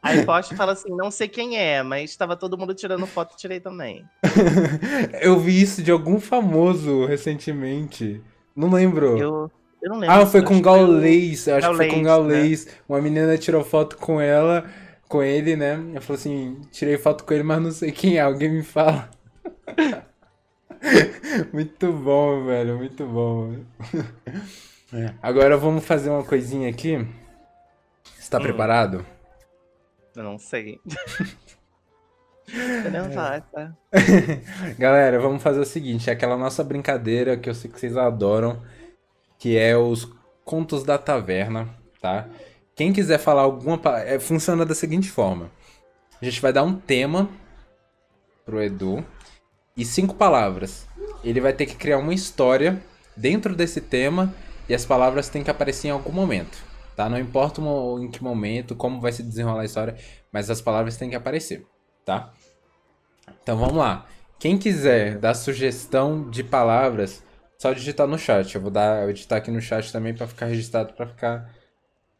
Aí poste e fala assim, não sei quem é, mas estava todo mundo tirando foto e tirei também. (laughs) eu vi isso de algum famoso recentemente. Não lembro. Eu, eu não lembro. Ah, foi com Gaulês. Acho que foi com Gaulês. Né? Uma menina tirou foto com ela, com ele, né? Eu falei assim, tirei foto com ele, mas não sei quem é. Alguém me fala. (laughs) muito bom, velho. Muito bom. É. Agora vamos fazer uma coisinha aqui. Você tá hum. preparado? Eu não sei. (laughs) não faça. (laughs) Galera, vamos fazer o seguinte: é aquela nossa brincadeira que eu sei que vocês adoram, que é os contos da taverna, tá? Quem quiser falar alguma. É, funciona da seguinte forma: a gente vai dar um tema pro Edu e cinco palavras. Ele vai ter que criar uma história dentro desse tema e as palavras têm que aparecer em algum momento tá? Não importa em que momento, como vai se desenrolar a história, mas as palavras têm que aparecer, tá? Então vamos lá. Quem quiser dar sugestão de palavras, só digitar no chat. Eu vou dar, eu digitar aqui no chat também para ficar registrado, para ficar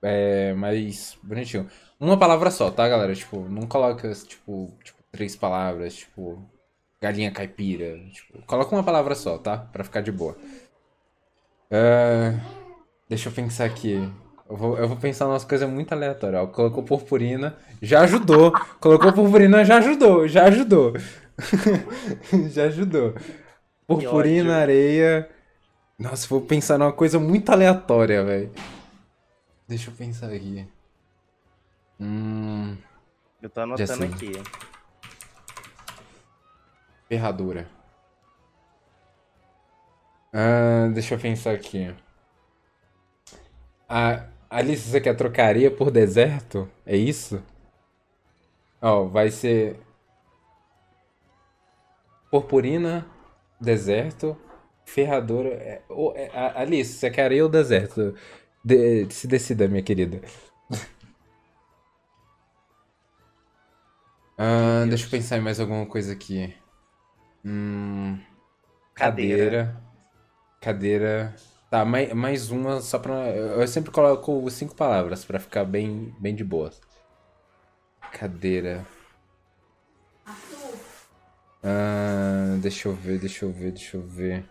é, mais bonitinho. Uma palavra só, tá, galera? Tipo, não coloca tipo, tipo três palavras, tipo galinha caipira. Tipo, coloca uma palavra só, tá? Para ficar de boa. Uh, deixa eu pensar aqui. Eu vou, eu vou pensar umas coisas muito aleatórias. Ó, colocou purpurina, já ajudou. Colocou purpurina, já ajudou. Já ajudou. (laughs) já ajudou. Purpurina, areia. Nossa, vou pensar numa coisa muito aleatória, velho. Deixa eu pensar aqui. Hum. Eu tô anotando aqui. Ferradura. Ah, deixa eu pensar aqui. Ah, Alice, você quer trocaria por deserto? É isso? Ó, vai ser purpurina, deserto, ferradura. É, é, Alice, você quer areia ou deserto? De, se decida, minha querida. (laughs) ah, deixa eu pensar em mais alguma coisa aqui. Hum, cadeira. Cadeira. Tá, mais, mais uma só pra. Eu sempre coloco cinco palavras pra ficar bem, bem de boa. Cadeira. Ah, deixa eu ver, deixa eu ver, deixa eu ver.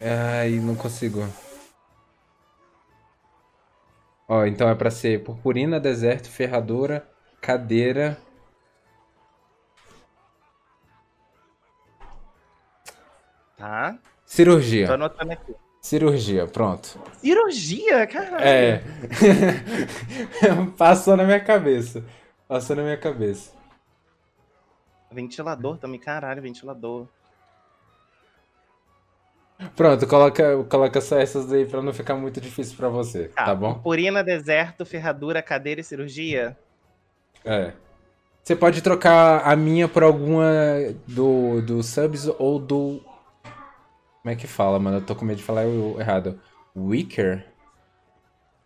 Ai, não consigo. Ó, então é pra ser purpurina, deserto, ferradura, cadeira. Tá. Cirurgia. Tô anotando aqui. Cirurgia, pronto. Cirurgia? Caralho. É. (laughs) Passou na minha cabeça. Passou na minha cabeça. Ventilador também, caralho, ventilador. Pronto, coloca, coloca só essas aí pra não ficar muito difícil pra você, tá, tá bom? Purina, deserto, ferradura, cadeira e cirurgia? É. Você pode trocar a minha por alguma do, do subs ou do como é que fala, mano? Eu tô com medo de falar errado. Wicker?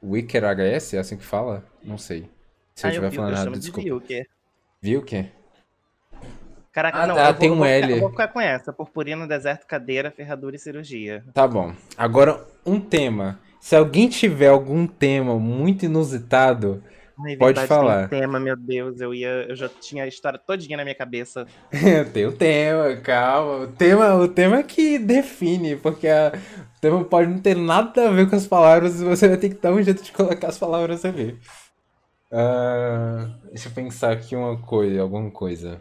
Wicker HS? É assim que fala? Não sei. Se ah, eu estiver falando errado, desculpa. Vilker. Vilker? Caraca, ah, não, tá, eu tem vou, um L. Ficar, vou ficar com essa. Purpurina, deserto, cadeira, ferradura e cirurgia. Tá bom. Agora, um tema. Se alguém tiver algum tema muito inusitado, Ai, pode verdade, falar. Tem tema, meu Deus, eu ia, eu já tinha a história todinha na minha cabeça. (laughs) tem o tema, calma. O tema, o tema que define, porque a, o tema pode não ter nada a ver com as palavras e você vai ter que dar um jeito de colocar as palavras ali. Uh, deixa eu pensar aqui uma coisa, alguma coisa.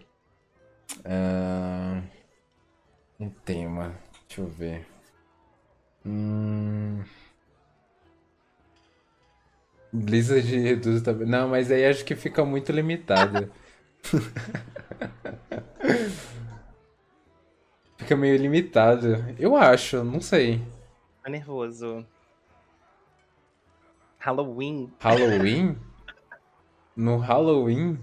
Uh, um tema. Deixa eu ver. Hum... Blizzard reduz também. Não, mas aí acho que fica muito limitado. (laughs) fica meio limitado. Eu acho, não sei. Tá nervoso. Halloween. Halloween? No Halloween?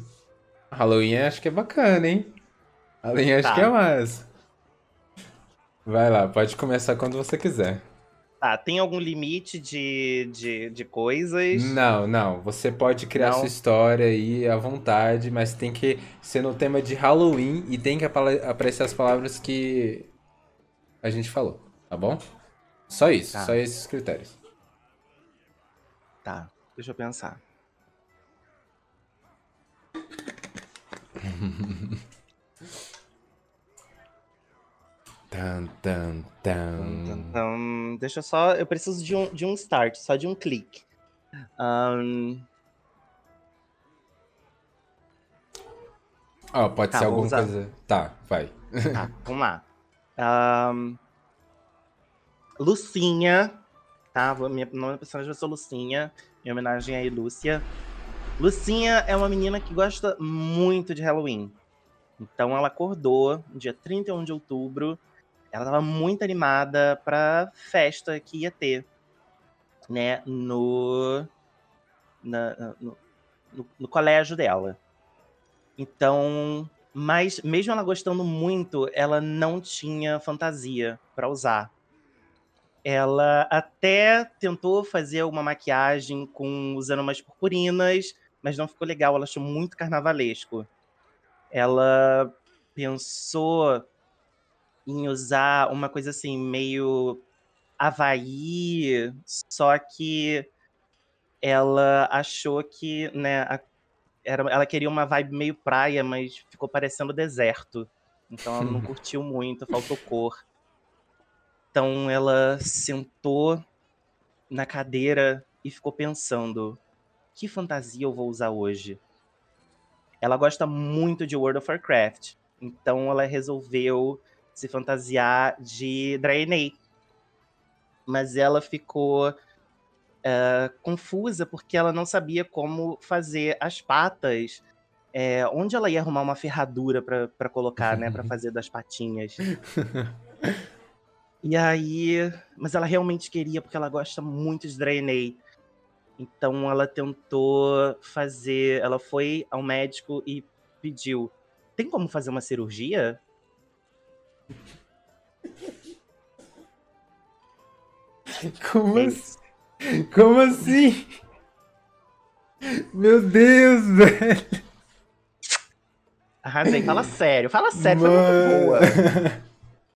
Halloween acho que é bacana, hein? Halloween acho Tá. que é massa. Vai lá, pode começar quando você quiser. Tá, tem algum limite de, de, de coisas? Não, não. Você pode criar Não. sua história aí à vontade, mas tem que ser no tema de Halloween e tem que aparecer as palavras que a gente falou, tá bom? Só isso, Tá. só esses critérios. Tá, deixa eu pensar. (laughs) Tan, tan, tan. Deixa eu só. Eu preciso de um, de um start, só de um clique. Ahn, Ó, pode Tá, ser alguma usar. coisa. Tá, vai. tá, (laughs) vamos lá. Ahn, Lucinha, tá? Minha, nome da personagem vai ser Lucinha, em homenagem a Lúcia. Lucinha é uma menina que gosta muito de Halloween. Então ela acordou no dia 31 de outubro. Ela tava muito animada pra festa que ia ter, né, no, na- no, no- no colégio dela. Então, mas mesmo ela gostando muito, ela não tinha fantasia pra usar. Ela até tentou fazer uma maquiagem com usando umas purpurinas, mas não ficou legal, ela achou muito carnavalesco. Ela pensou em usar uma coisa assim, meio Havaí, só que ela achou que, né, a- era, ela queria uma vibe meio praia, mas ficou parecendo deserto. Então ela não (laughs) curtiu muito, faltou cor. Então ela sentou na cadeira e ficou pensando: que fantasia eu vou usar hoje? Ela gosta muito de World of Warcraft, então ela resolveu se fantasiar de Draenei. Mas ela ficou eh, confusa porque ela não sabia como fazer as patas. eh, onde ela ia arrumar uma ferradura pra colocar, né, Pra fazer das patinhas. (laughs) E aí, mas ela realmente queria porque ela gosta muito de Draenei. Então ela tentou fazer, ela foi ao médico e pediu: "Tem como fazer uma cirurgia?" Como assim? Como assim? Meu Deus, velho. Arrasei, fala sério, fala sério, foi muito boa. (laughs)